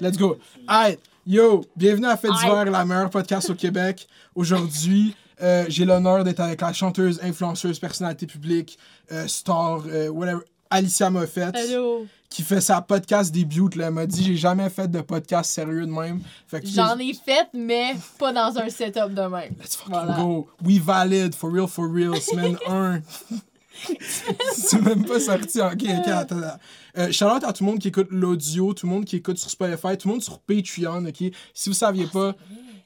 Let's go. Yo, bienvenue à Fête d'hiver, la meilleure podcast au Québec. Aujourd'hui, euh, j'ai l'honneur d'être avec la chanteuse, influenceuse, personnalité publique, euh, star, euh, whatever, Alicia Moffett. Hello. Qui fait sa podcast début, là. Elle m'a dit, j'ai jamais fait de podcast sérieux de même. J'en ai fait, mais pas dans un setup de même. Let's fucking Voilà. go. We valid, for real, for real. Semaine 1. C'est même pas sorti. Ok, ok, attends. attends. Euh, shout out à tout le monde qui écoute l'audio, tout le monde qui écoute sur Spotify, tout le monde sur Patreon, ok? Si vous saviez pas,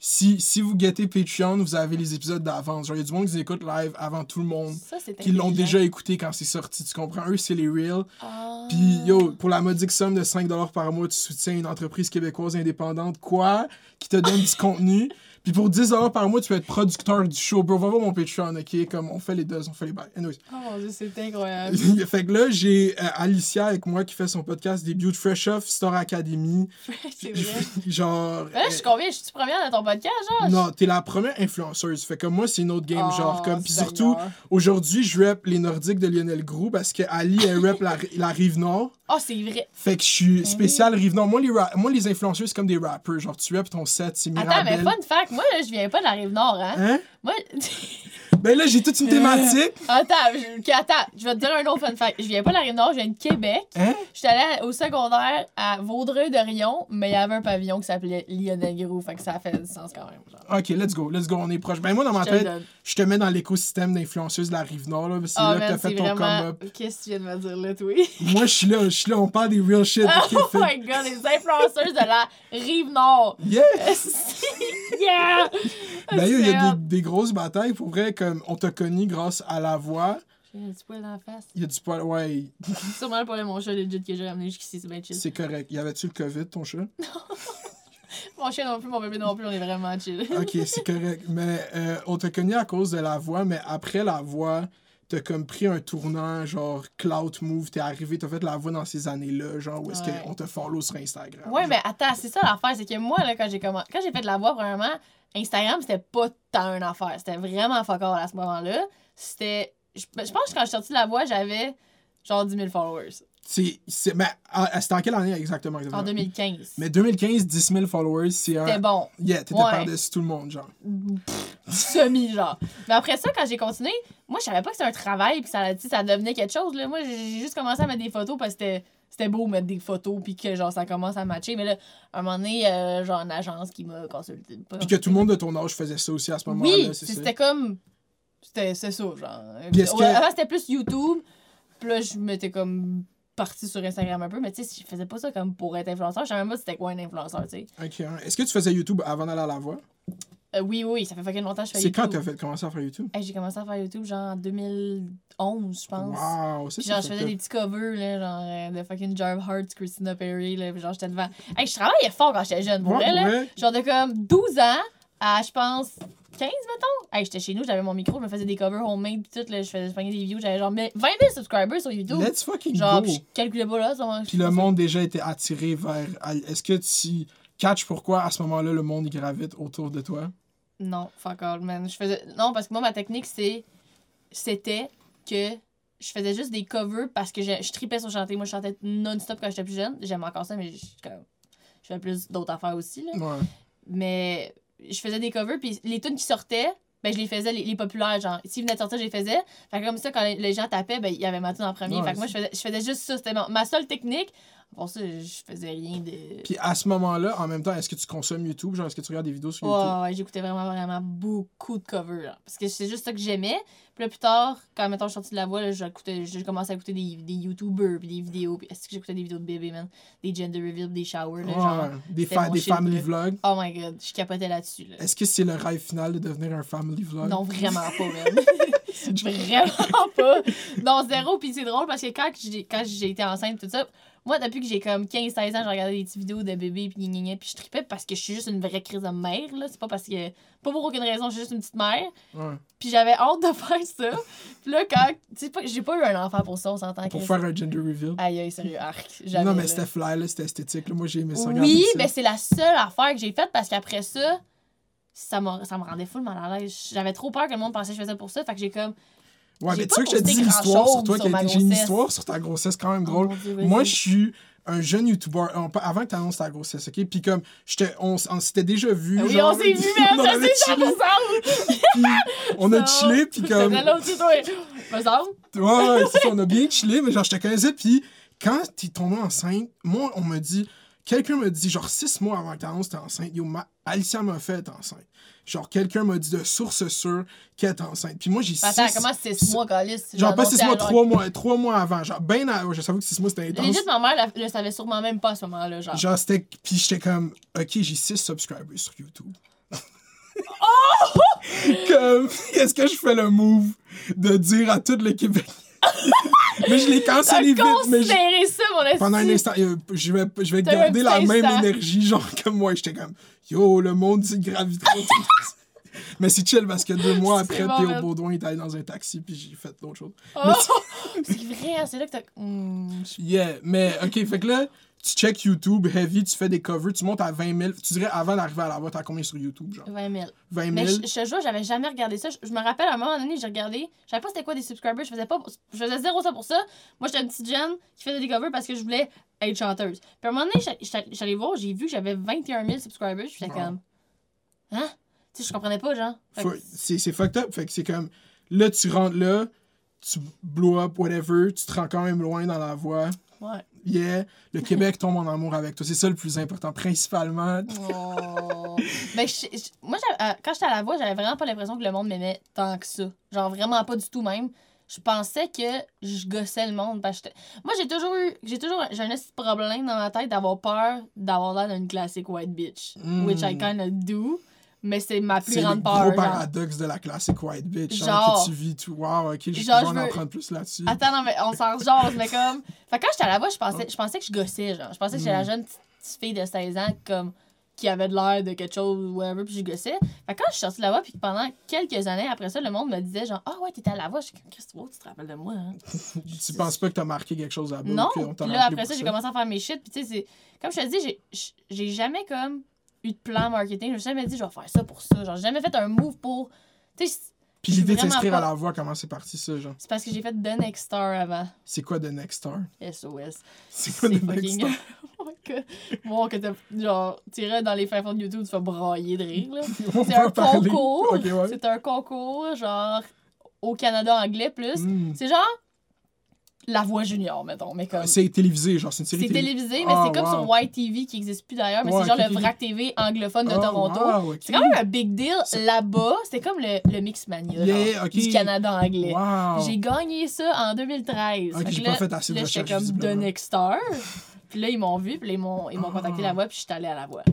si, si vous guettez Patreon, vous avez les épisodes d'avance. Genre, il y a du monde qui les écoute live avant tout le monde. Ça, c'est Qui l'ont déjà écouté quand c'est sorti, tu comprends? Eux, c'est les real. Ah. Puis, yo, pour la modique somme de 5$ par mois, tu soutiens une entreprise québécoise indépendante, quoi, qui te donne du contenu. Puis pour 10$ par mois, tu peux être producteur du show. Bro, va voir mon Patreon, ok? Comme on fait les deux, on fait les bails. Anyways. Oh mon dieu, c'est incroyable. fait que là, j'ai euh, Alicia avec moi qui fait son podcast début de Fresh Off Star Academy. c'est vrai. genre. Là, je suis combien? Je suis première dans ton podcast, genre? Non, t'es la première influenceuse. Fait que moi, c'est une autre game, Oh, genre. Comme, puis surtout, aujourd'hui, je rap les Nordiques de Lionel Groux parce que Ali, elle rap la, la rive nord. Oh, c'est vrai. Fait que je suis spécial rive nord. Moi, les, moi, les influenceurs, c'est comme des rappers. Genre, tu rap ton set, c'est Attends, mais fun fact, moi, là, je viens pas de la rive nord, hein? Hein? Moi. Ben là, j'ai toute une thématique. attends, je... attends, je vais te dire un autre fun fact. Je viens pas de la rive nord, je viens de Québec. Hein? J'étais allée au secondaire à Vaudreuil-Dorion, mais il y avait un pavillon qui s'appelait Lionel Groux, fait que ça fait du sens quand même. Genre. Ok, let's go, let's go, on est proche. Ben moi, dans ma Je tête, je te mets dans l'écosystème d'influenceuses de la rive nord. là. C'est Ah, là que t'as man, fait ton vraiment... come-up. Qu'est-ce que tu viens de me dire là, toi? Moi, je suis là, je suis là, on parle des real shit. ok, oh my god, les influenceuses de la rive nord! Yeah! il y a des grosses batailles. Pour vrai, comme on t'a connu grâce à la voix. J'ai un petit poil dans la face. Il y a du poil. Ouais, Sûrement pour mon chat legit que j'ai ramené jusqu'ici, c'est bien chill. c'est correct. Y avait-tu le COVID, ton chat? Mon chien non plus, mon bébé non plus, on est vraiment chill. Ok, c'est correct. Mais euh, on t'a connu à cause de la voix, mais après la voix, t'as comme pris un tournant, genre cloud move, t'es arrivé, t'as fait la voix dans ces années-là, genre où est-ce Ouais. qu'on te follow sur Instagram. Ouais, genre. mais attends, c'est ça l'affaire, c'est que moi, là, quand j'ai commencé, quand j'ai fait de la voix, premièrement, Instagram, c'était pas tant une affaire. C'était vraiment fuck all à ce moment-là. C'était. Je je pense que quand je suis sortie de la voix, j'avais genre 10 000 followers. C'est, c'est, mais c'était en quelle année exactement? exactement? En 2015. Mais 2015, 10 000 followers, c'est un. C'était bon. Yeah, t'étais Ouais. par-dessus tout le monde, genre. Semi, genre. Mais après ça, quand j'ai continué, moi, je savais pas que c'était un travail puis ça, ça devenait quelque chose. Là. Moi, j'ai juste commencé à mettre des photos parce que c'était. C'était beau mettre des photos puis que genre ça commence à matcher. Mais là, à un moment donné, euh, genre une agence qui m'a consulté. Puis que tout le monde de ton âge faisait ça aussi à ce moment-là, Oui, c'est c'est- ça. c'était comme. C'était c'est ça, genre. Que- Avant, c'était plus YouTube. Puis là, je m'étais comme partie sur Instagram un peu. Mais tu sais, je faisais pas ça comme pour être influenceur. Je savais même pas c'était quoi un influenceur, tu sais. Ok, hein. Est-ce que tu faisais YouTube avant d'aller à la voix? Euh, oui, oui, ça fait fucking longtemps que je fais C'est quand YouTube. t'as fait commencer à faire YouTube? Hey, j'ai commencé à faire YouTube genre en 2011, je pense. Wow, c'est genre, je faisais des petits covers, là, genre euh, de fucking Jar Hearts, Christina Perry, là, puis genre, j'étais devant. Hey, je travaillais fort quand j'étais jeune, pour Ouais, vrai, là. ouais. Genre de comme 12 ans à, je pense, 15, mettons. Hey, j'étais chez nous, j'avais mon micro, je me faisais des covers homemade, pis tout, là, je faisais je prenais des views, j'avais genre mais 20 000 subscribers sur YouTube. Let's fucking genre, go! pis je calculais pas là, ça Puis le monde déjà était attiré vers. Est-ce que tu catches pourquoi à ce moment-là le monde gravite autour de toi? Non, fuck all, man. Je faisais... Non, parce que moi, ma technique, c'est... C'était que je faisais juste des covers parce que je, je tripais sur chanter. Moi, je chantais non-stop quand j'étais plus jeune. J'aime encore ça, mais je, je fais plus d'autres affaires aussi, là. Ouais. Mais je faisais des covers, puis les tunes qui sortaient, ben, je les faisais, les, les populaires, genre. S'ils venaient de sortir, je les faisais. Fait que comme ça, quand les, les gens tapaient, ben, il y avait ma tune en premier. Ouais, fait que moi, je faisais, je faisais juste ça. C'était ma, ma seule technique. Pour ça, je faisais rien de... Puis à ce moment-là, en même temps, est-ce que tu consommes YouTube? Genre, est-ce que tu regardes des vidéos sur Ouais, YouTube? ouais, j'écoutais vraiment, vraiment beaucoup de covers. là. Parce que c'est juste ça que j'aimais. Puis là, plus tard, quand mettons, je suis sortie de la voix, là, j'écoutais- j'ai commencé à écouter des, des YouTubers, puis des vidéos. Puis est-ce que j'écoutais des vidéos de bébés, man? Des gender reveal, des showers, là, Ouais, genre. des, c'était fa- mon des shit, family là. vlogs. Oh my god, je capotais là-dessus, là. Est-ce que c'est le rêve final de devenir un family vlog? Non, vraiment pas, man. vraiment pas. Non, zéro. Puis c'est drôle parce que quand j'ai, quand j'ai été enceinte, tout ça, moi, depuis que j'ai comme 15-16 ans, je regardais des petites vidéos de bébés, puis gna, gna, gna, puis je tripais parce que je suis juste une vraie crise de mère, là. C'est pas parce que. Pas pour aucune raison, je suis juste une petite mère. Ouais. Puis j'avais hâte de faire ça. Puis là, quand. Tu sais, j'ai pas eu un enfant pour ça, on s'entend. Pour faire un gender reveal? Aïe, aïe, sérieux, arc. Non, mais c'était fly, là, c'était esthétique. Là. Moi, j'ai aimé ça. Oui, ça. mais c'est la seule affaire que j'ai faite parce qu'après ça, ça, ça me rendait full mal à l'aise. J'avais trop peur que le monde pensait que je faisais pour ça. Fait que j'ai comme. Ouais, mais tu sais que je te posté dis l'histoire sur toi. J'ai une histoire sur ta grossesse quand même Oh drôle? Dieu. Moi, je suis un jeune YouTuber, on- avant que tu annonces ta grossesse, ok? Puis comme, on, on s'était déjà vu. Oui, genre, on s'est vu, mais on ça c'est chillé, 100%. puis on a chillé, puis comme. Me semble. Ouais, ouais, c'est ça, on a bien chillé, mais genre, je te connaissais, puis quand t'es tombée enceinte, moi, on m'a dit, quelqu'un m'a dit, genre, six mois avant que t'annonces t'es enceinte, yo, ma, Alicia m'a fait être enceinte. Genre, quelqu'un m'a dit de source sûre qu'elle est enceinte. Puis moi, j'ai six... Attends, comment c'est 6 mois, Calis? Genre, pas six mois, trois mois, trois mois avant. Genre, ben, à- je savais que six mois, c'était intense. Legit, ma mère le, savait sûrement même pas à ce moment-là. Genre. Genre, c'était. Puis j'étais comme, ok, j'ai 6 subscribers sur YouTube. Oh! comme, est-ce que je fais le move de dire à tout le Québec. mais je l'ai cancellé vite, mais je- ça, mon esti. pendant un instant, euh, je vais, je vais garder la même instant. énergie, genre comme moi. J'étais comme, yo, le monde, c'est gravité. mais c'est chill parce que deux mois après, bon, Théo man. Baudouin est allé dans un taxi, puis j'ai fait d'autres choses. Oh! c'est vrai, hein, c'est là que t'as. Hmm. Yeah, mais ok, fait que là, tu check YouTube, heavy, tu fais des covers, tu montes à 20 000. Tu dirais avant d'arriver à la voix, t'as combien sur YouTube, genre? 20 000. 20 000. Mais je, je te jure, j'avais jamais regardé ça. Je, je me rappelle à un moment donné, j'ai regardé. Je savais pas c'était quoi des subscribers. Je faisais pas. Je faisais zéro ça pour ça. Moi, j'étais une petite jeune qui faisait des covers parce que je voulais être chanteuse. Puis à un moment donné, allée voir, j'ai vu que j'avais 21 000 subscribers. J'étais Wow. comme. Hein? Tu sais, je comprenais pas, genre. C'est c'est fucked up. Fait que c'est comme, là, tu rentres là, tu blow up, whatever, tu te rends quand même loin dans la voix. Ouais. Yeah, le Québec tombe en amour avec toi. C'est ça le plus important, principalement. Oh. ben, je- je- moi, euh, quand j'étais à la voix, j'avais vraiment pas l'impression que le monde m'aimait tant que ça. Genre, vraiment pas du tout même. Je pensais que je gossais le monde. Parce que moi, j'ai toujours eu. J'ai toujours. J'ai un petit problème dans ma tête d'avoir peur d'avoir l'air d'une classique white bitch. Mm. Which I kinda do. Mais c'est ma plus C'est le grande gros peur. paradoxe de la classique white bitch. Genre, Genre. que tu vis tout. Wow, ok, je vais en veux- apprendre plus là-dessus. Attends, non, mais on s'en jase, mais comme. Fait quand j'étais à la voix, je pensais, je pensais que je gossais, genre. Je pensais que j'étais la Mm. jeune petite fille de 16 ans, comme, qui avait de l'air de quelque chose, ou whatever, puis je gossais. Fait quand je suis sortie de la voix, puis pendant quelques années après ça, le monde me disait, genre, ah ouais, t'étais à la voix. Je suis comme, Christ, wow, tu te rappelles de moi, hein? Tu penses pas que t'as marqué quelque chose là-bas? Non. Puis là, après ça, j'ai commencé à faire mes shit, puis tu sais, c'est. Comme je te dis, j'ai jamais, comme, eu de plan marketing. Suis jamais dit, je vais faire ça pour ça. Genre, j'ai jamais fait un move pour. Tu sais, Puis l'idée de s'inscrire pas- à la voix, comment c'est parti ça, genre? c'est parce que j'ai fait The Next Star avant. C'est quoi The Next Star? SOS. C'est quoi The Next fucking- Star? que, bon, que t'as, genre, t'irais dans les fins fonds de YouTube, tu vas brailler de rire, là. C'est un parler. concours. Ok, ouais. C'est un concours, genre, au Canada anglais plus. Mm. C'est genre La Voix Junior, mettons. Mais comme. C'est télévisé, genre, c'est une série C'est télé- télévisé, mais Ah, c'est comme wow. sur White TV qui n'existe plus d'ailleurs, mais Ouais, c'est genre le. VRAC TV anglophone de Oh, Toronto. wow. C'est quand même un big deal. Là-bas, c'était comme le, le Mixmania Yeah, genre, ok. du Canada anglais. Wow. J'ai gagné ça en 2013. Ok, Fait que j'ai là- pas fait assez de là, j'étais comme The. Next Star. puis là, ils m'ont vu, puis là, ils m'ont, contacté Ah. la voix, puis je suis allée à la voix.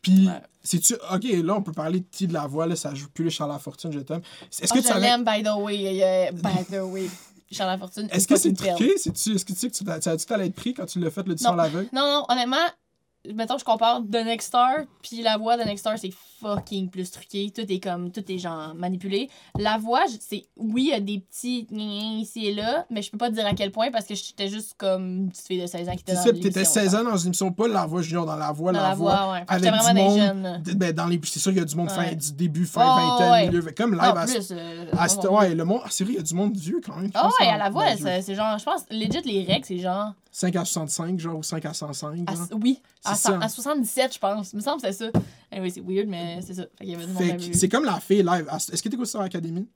Puis, Ouais. c'est-tu. Ok, là, on peut parler de qui de la voix, là, ça joue plus le Charles Fortune, je t'aime. Est-ce Oh, que tu je savais. l'aime, by the way. euh, by the way. Charles Fortune. Est-ce que c'est truqué? C'est-tu- Est-ce que tu sais que tu t'as- tu as-tu t'allais être pris quand tu l'as fait l'audition à l'aveugle? Non, non, honnêtement, mettons, je compare The Next Star, puis la voix de Next Star, c'est fucking plus truqué. Tout est comme, tout est genre manipulé. La voix, c'est, oui, il y a des petits ici et là, mais je peux pas te dire à quel point parce que j'étais juste comme une petite fille de 16 ans qui était dans puis t'étais l'émission, 16 genre. ans dans une émission, pas la voix junior, dans la voix, Dans la, la voix, ouais. Avec du vraiment monde. jeunes. Ben, dans les. C'est sûr, il y a du monde fin, du début, fin Oh, vingtaine, ouais. milieu. Comme live Non, à, plus. euh, à Ouais, le monde. Ah, c'est vrai, il y a du monde vieux quand même. Ah pense, ouais, en- à la voix, c'est genre, je pense, legit, les règles, c'est genre. 5 à 65, genre, ou 5 à 105. À, oui, à, C'est cent- ça. à 77, je pense. Il me semble que c'est ça. Anyway, c'est weird, mais c'est ça. Fait qu'il y avait du monde Fait à que vu. c'est comme la fille live. Est-ce que t'écoutes Star Academy?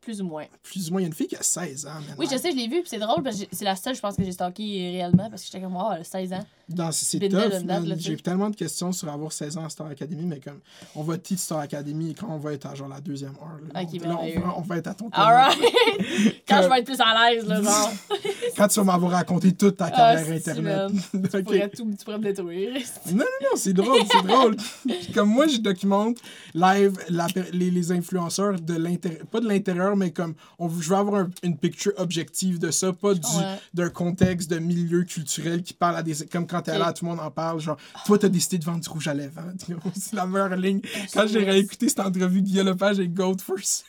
Plus ou moins. Plus ou moins, il y a une fille qui a 16 ans. man. Oui, je sais, je l'ai vu, puis c'est drôle, parce que j'ai- c'est la seule, je pense, que j'ai stalké réellement, parce que j'étais comme, oh, elle a 16 ans. Dans- C'est tough. J'ai tellement de questions sur avoir 16 ans à Star Academy, mais comme, on va teach Star Academy quand on va être à genre la deuxième heure. là. Ok, on, là, on merveilleux. va, on va être à ton Alright! Quand Que- je vais être plus à l'aise, là, genre. Quand tu vas m'avoir raconté toute ta Ah, carrière si, Internet. man. Tu pourrais tout, tu pourrais me détruire. Non, non, non, c'est drôle, c'est drôle. comme moi, je documente live la- les, les influenceurs de l'intérieur, pas de l'intérieur, mais comme on, je veux avoir un- une picture objective de ça, pas du, Ouais. d'un contexte de milieu culturel qui parle à des. Comme quand t'es Ok. là, tout le monde en parle, genre, toi, t'as décidé de vendre du rouge à lèvres. hein. C'est la meilleure ligne. Quand j'ai réécouté cette entrevue de Guillaume Lepage avec Gold First.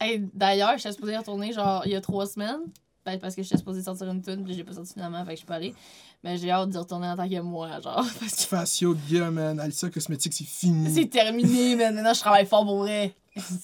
Hey, D'ailleurs, j'étais supposée y retourner, genre, il y a trois semaines. Ben, parce que j'étais supposée sortir une tune, puis j'ai pas sorti finalement, fait que je suis pas allée. Mais j'ai hâte d'y retourner en tant que moi, genre. Parce que Facio, Guillaume, man, Alissa Cosmétique, c'est fini. c'est terminé, man. Maintenant, je travaille fort pour vrai.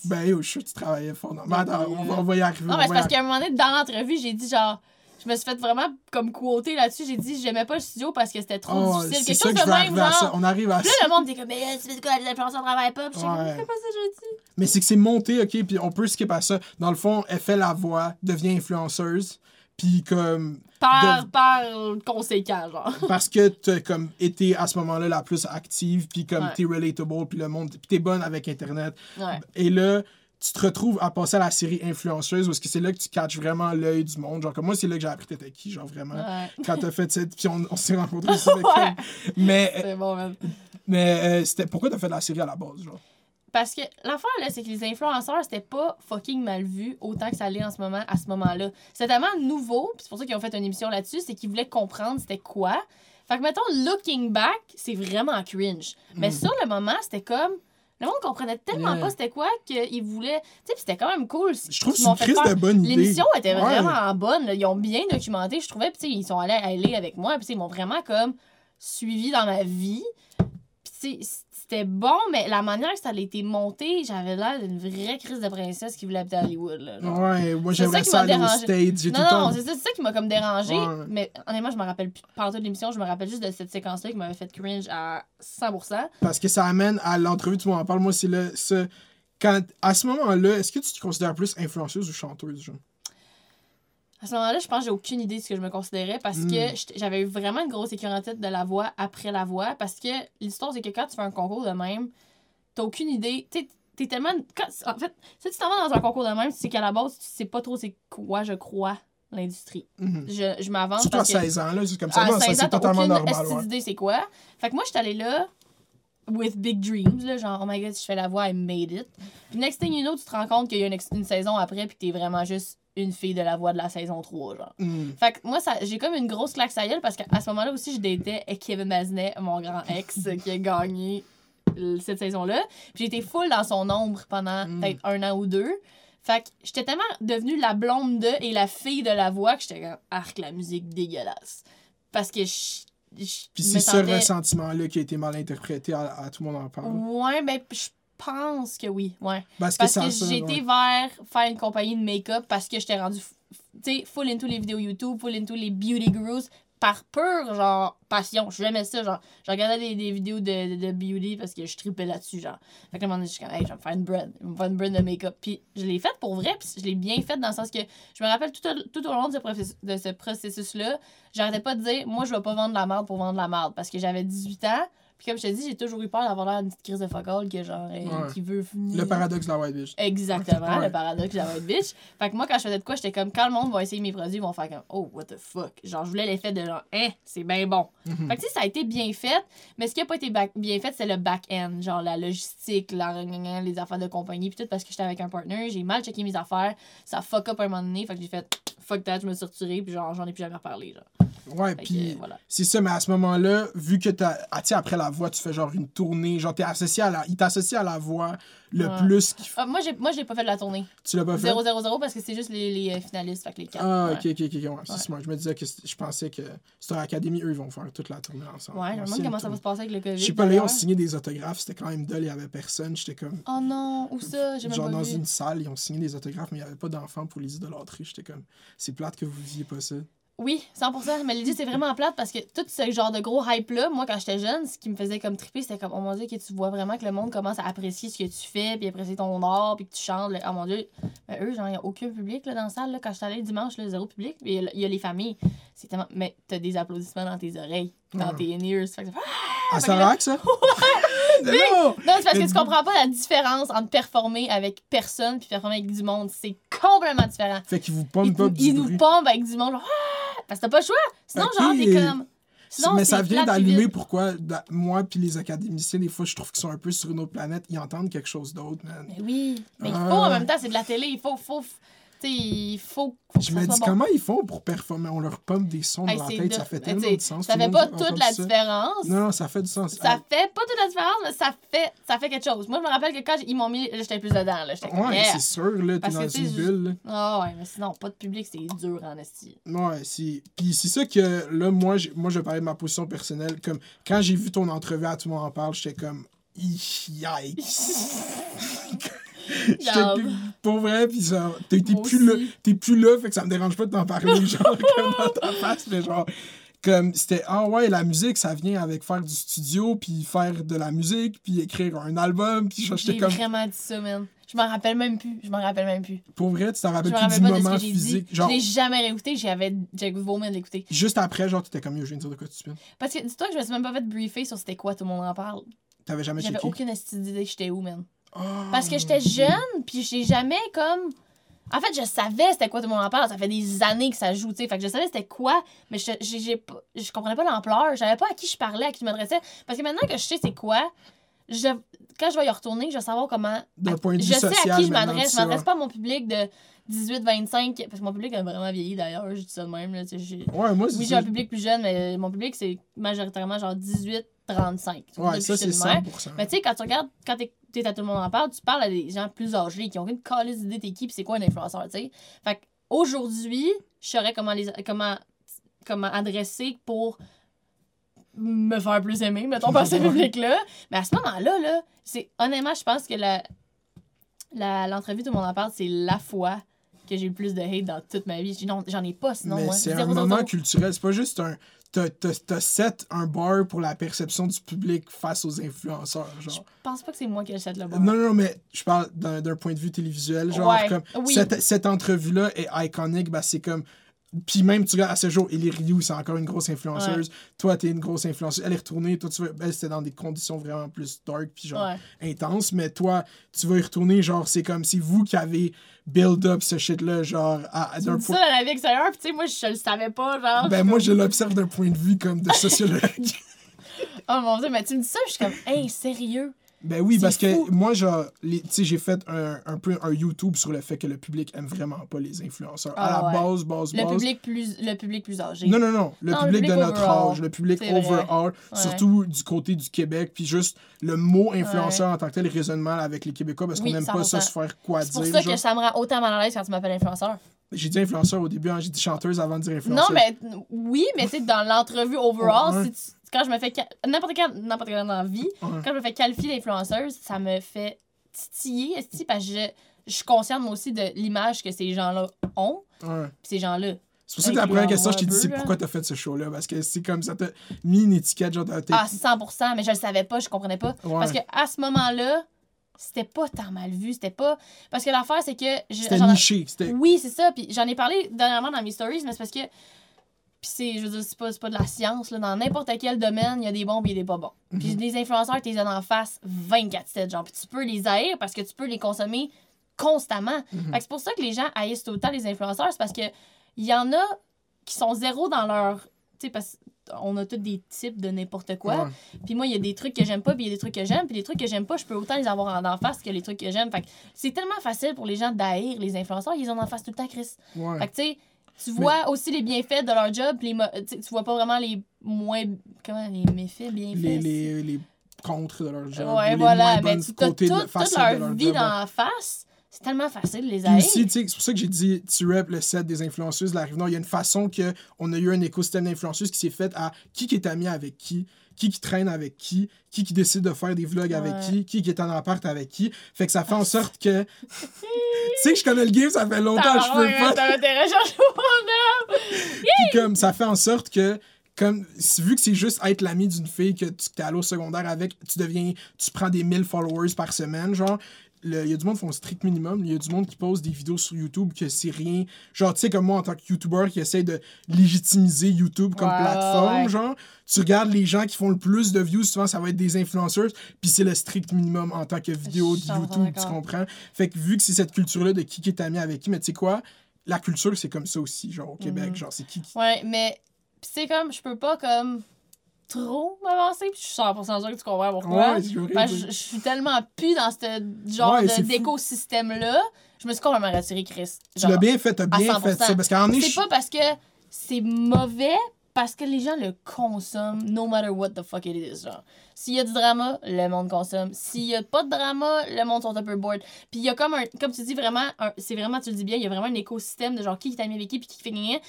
Ben, yo, je suis sûr que tu travaillais fort. Non, mais attends, on va, y arriver. Non, on mais c'est parce qu'à un moment donné, dans l'entrevue, j'ai dit genre. Je me suis fait vraiment comme quoter là-dessus. J'ai dit, j'aimais pas le studio parce que c'était trop Oh, difficile. c'est Quelque chose que je de même, genre. On arrive à Puis ça. là, le monde était comme, mais fais quoi, les influenceurs travaillent pas? Puis Ouais. c'est pas ça, je dis? Mais c'est que c'est monté, ok, puis on peut skip à ça. Dans le fond, elle fait la voix, devient influenceuse, puis comme. Par, De- par conséquent, genre. Parce que t'as comme été à ce moment-là la plus active, puis comme Ouais. t'es relatable, puis le monde. Puis t'es bonne avec Internet. Ouais. Et là, tu te retrouves à passer à la série influenceuse, parce que c'est là que tu catches vraiment l'œil du monde. Genre, comme moi, c'est là que j'ai appris t'étais qui, genre vraiment. Ouais. Quand t'as fait cette. Puis on, on s'est rencontrés aussi avec Ouais. elle. Mais, C'est bon, man. mais euh, c'était. Pourquoi t'as fait la série à la base, genre? Parce que l'affaire, là, c'est que les influenceurs, c'était pas fucking mal vu autant que ça l'est en ce moment, à ce moment-là. C'était tellement nouveau, puis c'est pour ça qu'ils ont fait une émission là-dessus, c'est qu'ils voulaient comprendre c'était quoi. Fait que, mettons, looking back, c'est vraiment cringe. Mais Mm. sur le moment, c'était comme. Le monde comprenait tellement Yeah. pas c'était quoi qu'ils voulaient. Tu sais, c'était quand même cool. Je trouve que c'est une de bonne idée. L'émission était Ouais. vraiment bonne. là. Ils ont bien documenté, je trouvais. Puis, ils sont allés LA avec moi. Puis, ils m'ont vraiment comme suivi dans ma vie. Puis, c'était bon, mais la manière que ça a été monté, j'avais l'air d'une vraie crise de princesse qui voulait habiter à Hollywood. Là. Ouais, moi j'aimerais ça ça aller dérangé. States. J'ai tout Non, non, c'est ça, qui m'a comme dérangé. Ouais. Mais honnêtement, je me rappelle plus partout de l'émission, je me rappelle juste de cette séquence-là qui m'avait fait cringe à 100%. Parce que ça amène à l'entrevue, tout le monde en parle. Moi, c'est le. ce- Quand, à ce moment-là, est-ce que tu te considères plus influenceuse ou chanteuse, genre? À ce moment-là, je pense que j'ai aucune idée de ce que je me considérais parce Mm. que j'étais- j'avais eu vraiment une grosse écœur en tête de la voix après la voix. Parce que l'histoire, c'est que quand tu fais un concours de même, t'as aucune idée. Tu t'es tellement. quand- en fait, si tu t'en vas dans un concours de même, c'est qu'à la base, tu sais pas trop c'est quoi, je crois, l'industrie. Mhm. Je, je m'avance. Surtout à parce que- 16 ans, là, c'est comme ça. à Non, ça, 16 ans, c'est t'as totalement aucune normal. Ouais. d'idée c'est quoi. Fait que moi, j'étais allée là with big dreams, là, genre, oh my god, si je fais la voix, I made it. Puis next thing you know, tu te rends compte qu'il y a une, une saison après, puis t'es vraiment juste une fille de la voix de la saison 3, genre. Mhm. Fait que moi, ça, j'ai comme une grosse claque à gueule parce qu'à ce moment-là aussi, je datais Kevin Masnet, mon grand ex, qui a gagné cette saison-là. Puis j'étais full dans son ombre pendant Mm. peut-être un an ou deux. Fait que j'étais tellement devenue la blonde de et la fille de la voix que j'étais comme arc la musique dégueulasse. Parce que je. Puis c'est ce sentais- ressentiment-là qui a été mal interprété à, à tout le monde en parle. Ouais, ben je pense que oui, ouais. Parce que Parce que ouais. vers faire une compagnie de make-up parce que j'étais rendue, f- tu sais, full into les vidéos YouTube, full into les beauty gurus, par pure, genre, passion. J'aimais ça, genre. Je regardais des, des vidéos de, de, de beauty parce que je tripais là-dessus, genre. Fait que là, je suis comme, hey, je vais me faire une brand. Je vais me faire une brand de make-up. Puis je l'ai faite pour vrai, puis je l'ai bien faite dans le sens que je me rappelle tout au, tout au long de ce, processus- de ce processus-là, j'arrêtais pas de dire, moi, je vais pas vendre de la merde pour vendre de la merde parce que j'avais 18 ans. Puis comme je te dis, j'ai toujours eu peur d'avoir l'air d'une petite crise de focal que genre, euh, Ouais. qui veut finir. Le paradoxe de la white bitch. Exactement, Ouais. le paradoxe de la white bitch. Fait que moi, quand je faisais de quoi, j'étais comme, quand le monde va essayer mes produits, ils vont faire comme, oh, what the fuck. Genre, je voulais l'effet de genre, hein, c'est bien bon. Mhm. Fait que tu sais, ça a été bien fait, mais ce qui a pas été back- bien fait, c'est le back-end. Genre, la logistique, la, les affaires de compagnie, puis tout, parce que j'étais avec un partner, j'ai mal checké mes affaires, ça fuck up un moment donné, fait que j'ai fait, fuck that, je me suis retirée, puis genre, j'en ai plus jamais reparlé, genre. Ouais, puis voilà. c'est ça, mais à ce moment-là, vu que t'as. Ah, sais, après la voix, tu fais genre une tournée, genre t'es associé à la. Il t'associe à la voix le Ouais. plus faut. Ah, moi, j'ai moi, j'ai pas fait de la tournée. Tu l'as pas fait? 0 0 0 parce que c'est juste les, les euh, finalistes, fait que les quatre. Ah, ouais. ok, ok, ok, ouais, c'est smart. Je me disais que je pensais que Star Academy, eux, ils vont faire toute la tournée ensemble. Ouais, je me demande comment ça va se passer avec le COVID. Je sais pas, là, ils ont signé des autographes, c'était quand même dull, il y avait personne. J'étais comme. Oh non, où ça? J'ai même Genre dans vu. une salle, ils ont signé des autographes, mais il n'y avait pas d'enfants pour les idolâtrer. J'étais comme, c'est plate que vous visiez pas ça. Oui, 100%. Mais l'idée, c'est vraiment plate parce que tout ce genre de gros hype-là, moi, quand j'étais jeune, ce qui me faisait comme triper, c'était comme, oh mon dieu, que tu vois vraiment que le monde commence à apprécier ce que tu fais, puis apprécier ton art, puis que tu chantes. là. Oh mon dieu. Mais eux, genre, il n'y a aucun public là, dans la salle. Là. Quand je suis allée dimanche, là, zéro public. Puis il y a- il y, a les familles. C'est tellement... Mais t'as des applaudissements dans tes oreilles, dans tes in-ears. Fait que- Ah, fait ça que là- va ça? Non! Non, c'est parce que tu comprends pas la différence entre performer avec personne puis performer avec du monde. C'est complètement différent. Fait qu'ils vous Ils, pompent pas ils du nous bruit. pompent avec du monde, genre, Ah! Parce que t'as pas le choix. Sinon, Ok. genre, t'es comme. Sinon, mais ça vient d'allumer pourquoi moi puis les académiciens, des fois, je trouve qu'ils sont un peu sur une autre planète. Ils entendent quelque chose d'autre, man. Mais oui, mais il faut en même temps, c'est de la télé, il faut, faut, tu sais, il faut. que Je me dis bon. comment ils font pour performer? On leur pompe des sons Hey, dans la tête, de- ça fait tellement de sens. Ça fait pas toute la ça. différence. Non, non, ça fait du sens. Ça fait pas toute la différence, mais ça fait, ça fait quelque chose. Moi, je me rappelle que quand ils m'ont mis, là, j'étais plus dedans, là. Ouais, yeah. c'est sûr, là, t'es que, dans une bulle. Ah ouais, mais sinon, pas de public, c'est dur en esti. Ouais, c'est. Puis c'est ça que là, moi, moi je vais parler de ma position personnelle. Comme quand j'ai vu ton entrevue à tout le monde en parle, j'étais comme. Yikes! Pour vrai, pis genre, t'es plus là, plus là, fait que ça me dérange pas de t'en parler, genre, comme dans ta face, mais genre, comme, c'était, ah ouais, la musique, ça vient avec faire du studio, puis faire de la musique, puis écrire un album, puis j'étais comme, vraiment dit ça, man. Je m'en rappelle même plus. Je m'en rappelle même plus. pour vrai, tu t'en rappelles plus rappelle du de moment physique, dit. genre, Je l'ai jamais réécouté. J'avais vomi de l'écouter. juste après, genre, t'étais comme, yo, je viens de dire de quoi tu spins. Parce que dis-toi que je me suis même pas fait briefer sur c'était quoi, tout le monde en parle. T'avais jamais J'avais aucune d'idée j'étais où, man. Parce que j'étais jeune, puis j'ai jamais comme. En fait, je savais c'était quoi tout en parle. Ça fait des années que ça joue, tu sais. Fait que je savais c'était quoi, mais je, j'ai, j'ai pas- je comprenais pas l'ampleur. Je savais pas à qui je parlais, à qui je m'adressais. Parce que maintenant que je sais c'est quoi, je, quand je vais y retourner, je vais savoir comment. D'un point de vue Je sais social, à qui je m'adresse. Je m'adresse pas à mon public de 18-25. Parce que mon public a vraiment vieilli d'ailleurs, je dis ça de même. Là, j'ai- Ouais, moi, c'est oui, j'ai un public plus jeune, mais mon public, c'est majoritairement genre 18-35. Ouais, ça, c'est 100%. Mais tu sais, quand tu regardes, quand t'es t'es à tout le monde en parle, tu parles à des gens plus âgés qui ont aucune calice d'idée t'es qui pis c'est quoi un influenceur, tu sais. Fait que aujourd'hui, je saurais comment les comment comment adresser pour me faire plus aimer, mettons, par ce public-là. Mais à ce moment-là, là, c'est honnêtement, je pense que la la- l'entrevue, tout le monde en parle, c'est la fois que j'ai eu le plus de hate dans toute ma vie. Non, J'en ai pas, sinon. mais c'est un moment culturel, c'est pas juste un. T'as set un bar pour la perception du public face aux influenceurs, Je genre. pense pas que c'est moi qui achète le bar. Non, non, mais je parle d'un d'un point de vue télévisuel, genre, Ouais, comme. oui. Cette, cette entrevue-là est iconique, ben c'est comme. Puis même, tu regardes, à ce jour, Ellie Ryu, c'est encore une grosse influenceuse. Toi, t'es une grosse influenceuse. Elle est retournée, toi, tu vas. Elle, c'était dans des conditions vraiment plus dark, puis genre Ouais. intense, mais toi, tu vas y retourner, genre, c'est comme, c'est vous qui avez build up ce shit-là, genre, à, à d'un point. ça dans la vie extérieure, pis tu sais, moi, je le savais pas, genre. Ben, moi, je l'observe d'un point de vue comme de sociologue. Oh mon dieu, mais tu me dis ça, je suis comme, hey, sérieux? Ben oui, parce que moi, genre, les- tu sais, j'ai fait un, un peu un YouTube sur le fait que le public aime vraiment pas les influenceurs. à Ah la ouais. base, base, Le base. public plus, le public plus âgé. Non, non, non. Le Non, le public de notre overall. âge, le public overall, Ouais. surtout du côté du Québec, puis juste le mot influenceur en tant que tel résonne mal avec les Québécois parce qu'on Oui, n'aime pas ça 100%. se faire quoi C'est pour dire. ça genre. que ça me rend autant mal à l'aise quand tu m'appelles influenceur. J'ai dit influenceur au début, hein, j'ai dit chanteuse avant de dire Non, influenceur. mais oui, mais tu sais, dans l'entrevue overall, si tu- quand je me fais. N'importe quel, n'importe quel dans la vie, Ouais. quand je me fais qualifier d'influenceuse, ça me fait titiller, esti, parce que je, je suis consciente, moi aussi, de l'image que ces gens-là ont. Ouais. Puis ces gens-là. C'est pour ça que la première question, je t'ai dit, c'est pourquoi t'as fait ce show-là? Parce que c'est comme ça t'a mis une étiquette, genre, t'as- Ah, 100%, mais je le savais pas, je comprenais pas. Ouais. Parce que à ce moment-là, c'était pas tant mal vu, c'était pas. Parce que l'affaire, c'est que. c'était niché. C'était... Oui, c'est ça. Puis j'en ai parlé dernièrement dans mes stories, mais c'est parce que. Puis c'est, je veux dire, c'est pas, c'est pas de la science. Là. Dans n'importe quel domaine, il y a des bons et des pas bons. Puis Mhm. les influenceurs, tu les as en face 24-7. Genre, puis tu peux les haïr parce que tu peux les consommer constamment. Fait que c'est pour ça que les gens haïssent autant les influenceurs. C'est parce que il y en a qui sont zéro dans leur. Tu sais, parce qu'on a tous des types de n'importe quoi. Ouais. Puis moi, il y a des trucs que j'aime pas, puis il y a des trucs que j'aime. Puis les trucs que j'aime pas, je peux autant les avoir en, en face que les trucs que j'aime. Fait que c'est tellement facile pour les gens d'haïr les influenceurs. Ils ont en face tout le temps, Chris. Ouais. Fait que tu sais, tu vois aussi les bienfaits de leur job, les mo- tu vois pas vraiment les moins. Comment Les méfaits, bienfaits. Les, les, les contre de leur job. ou ouais, voilà. Mais tu as côtés de- toute leur, leur vie job, ouais. dans la face. C'est tellement facile de les haïr. c'est pour ça que j'ai dit, tu rap le set des influenceuses de la Rive-Nord. Il y a une façon que on a eu un écosystème d'influenceuses qui s'est fait à qui qui est ami avec qui, qui qui traîne avec qui, qui qui décide de faire des vlogs avec qui, qui qui est en appart avec qui. Fait que ça fait en sorte que... tu sais que je connais le game, ça fait longtemps, je peux pas... Mon. Puis comme, ça fait en sorte que... Comme, vu que c'est juste être l'ami d'une fille que tu es allé au secondaire avec, tu deviens, tu prends des 1000 followers par semaine, genre, il y a du monde qui font le strict minimum, il y a du monde qui pose des vidéos sur YouTube que c'est rien. Genre, tu sais, comme moi en tant que YouTuber qui essaie de légitimiser YouTube comme plateforme, ouais. genre, tu regardes les gens qui font le plus de views, souvent ça va être des influenceurs, puis c'est le strict minimum en tant que vidéo de YouTube, tu comprends? Fait que vu que c'est cette culture-là de qui qui est ami avec qui, mais tu sais quoi? La culture, c'est comme ça aussi, genre, au Québec, Mhm. genre, c'est qui qui. Ouais, mais pis c'est comme, je peux pas comme trop m'avancer, puis je suis 100% sûre que tu comprends pourquoi. Ouais, que je, je suis tellement plus dans ce genre Ouais, d'écosystème-là, je me suis complètement retirée, Chris. Tu Genre, l'as bien fait, t'as bien 100%. fait ça. Parce qu'en est, C'est pas parce que c'est mauvais parce que les gens le consomment no matter what the fuck it is. Genre. S'il y a du drama, le monde consomme. S'il y a pas de drama, le monde sont un peu bored. Puis il y a comme un, comme tu dis vraiment, c'est vraiment, tu le dis bien, il y a vraiment un écosystème de genre qui est ami avec qui puis qui fait gagner.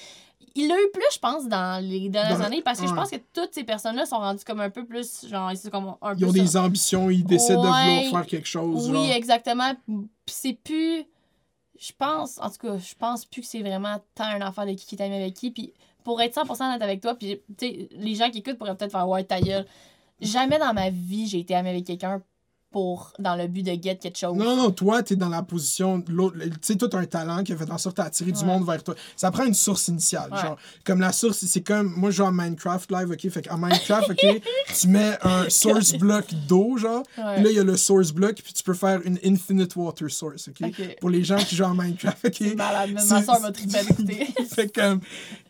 Il l'a eu plus, je pense, dans les dernières Dans- années parce que je pense que toutes ces personnes-là sont rendues comme un peu plus, genre, ils comme un Ils ont des ça. ambitions, ils décident de vouloir faire quelque chose. Oui, genre. exactement. Puis c'est plus. Je pense, en tout cas, je pense plus que c'est vraiment tant un affaire de qui qui ami avec qui. Puis pour être 100% honnête avec toi, puis les gens qui écoutent pourraient peut-être faire ouais, ta gueule. Jamais dans ma vie j'ai été ami avec quelqu'un pour dans le but de get quelque chose. Non, non, toi, t'es dans la position de l'autre. Tu sais, toi, t'as un talent qui a fait en sorte d'attirer du Ouais. monde vers toi. Ça prend une source initiale. Ouais. Genre, comme la source, c'est comme. Moi, je joue à Minecraft live, ok? Fait qu'en Minecraft, ok, tu mets un source block d'eau, genre. Ouais. Puis là, il y a le source block, puis tu peux faire une infinite water source, ok? Pour les gens qui jouent à Minecraft, ok? C'est malade, ma soeur m'a fait que, comme,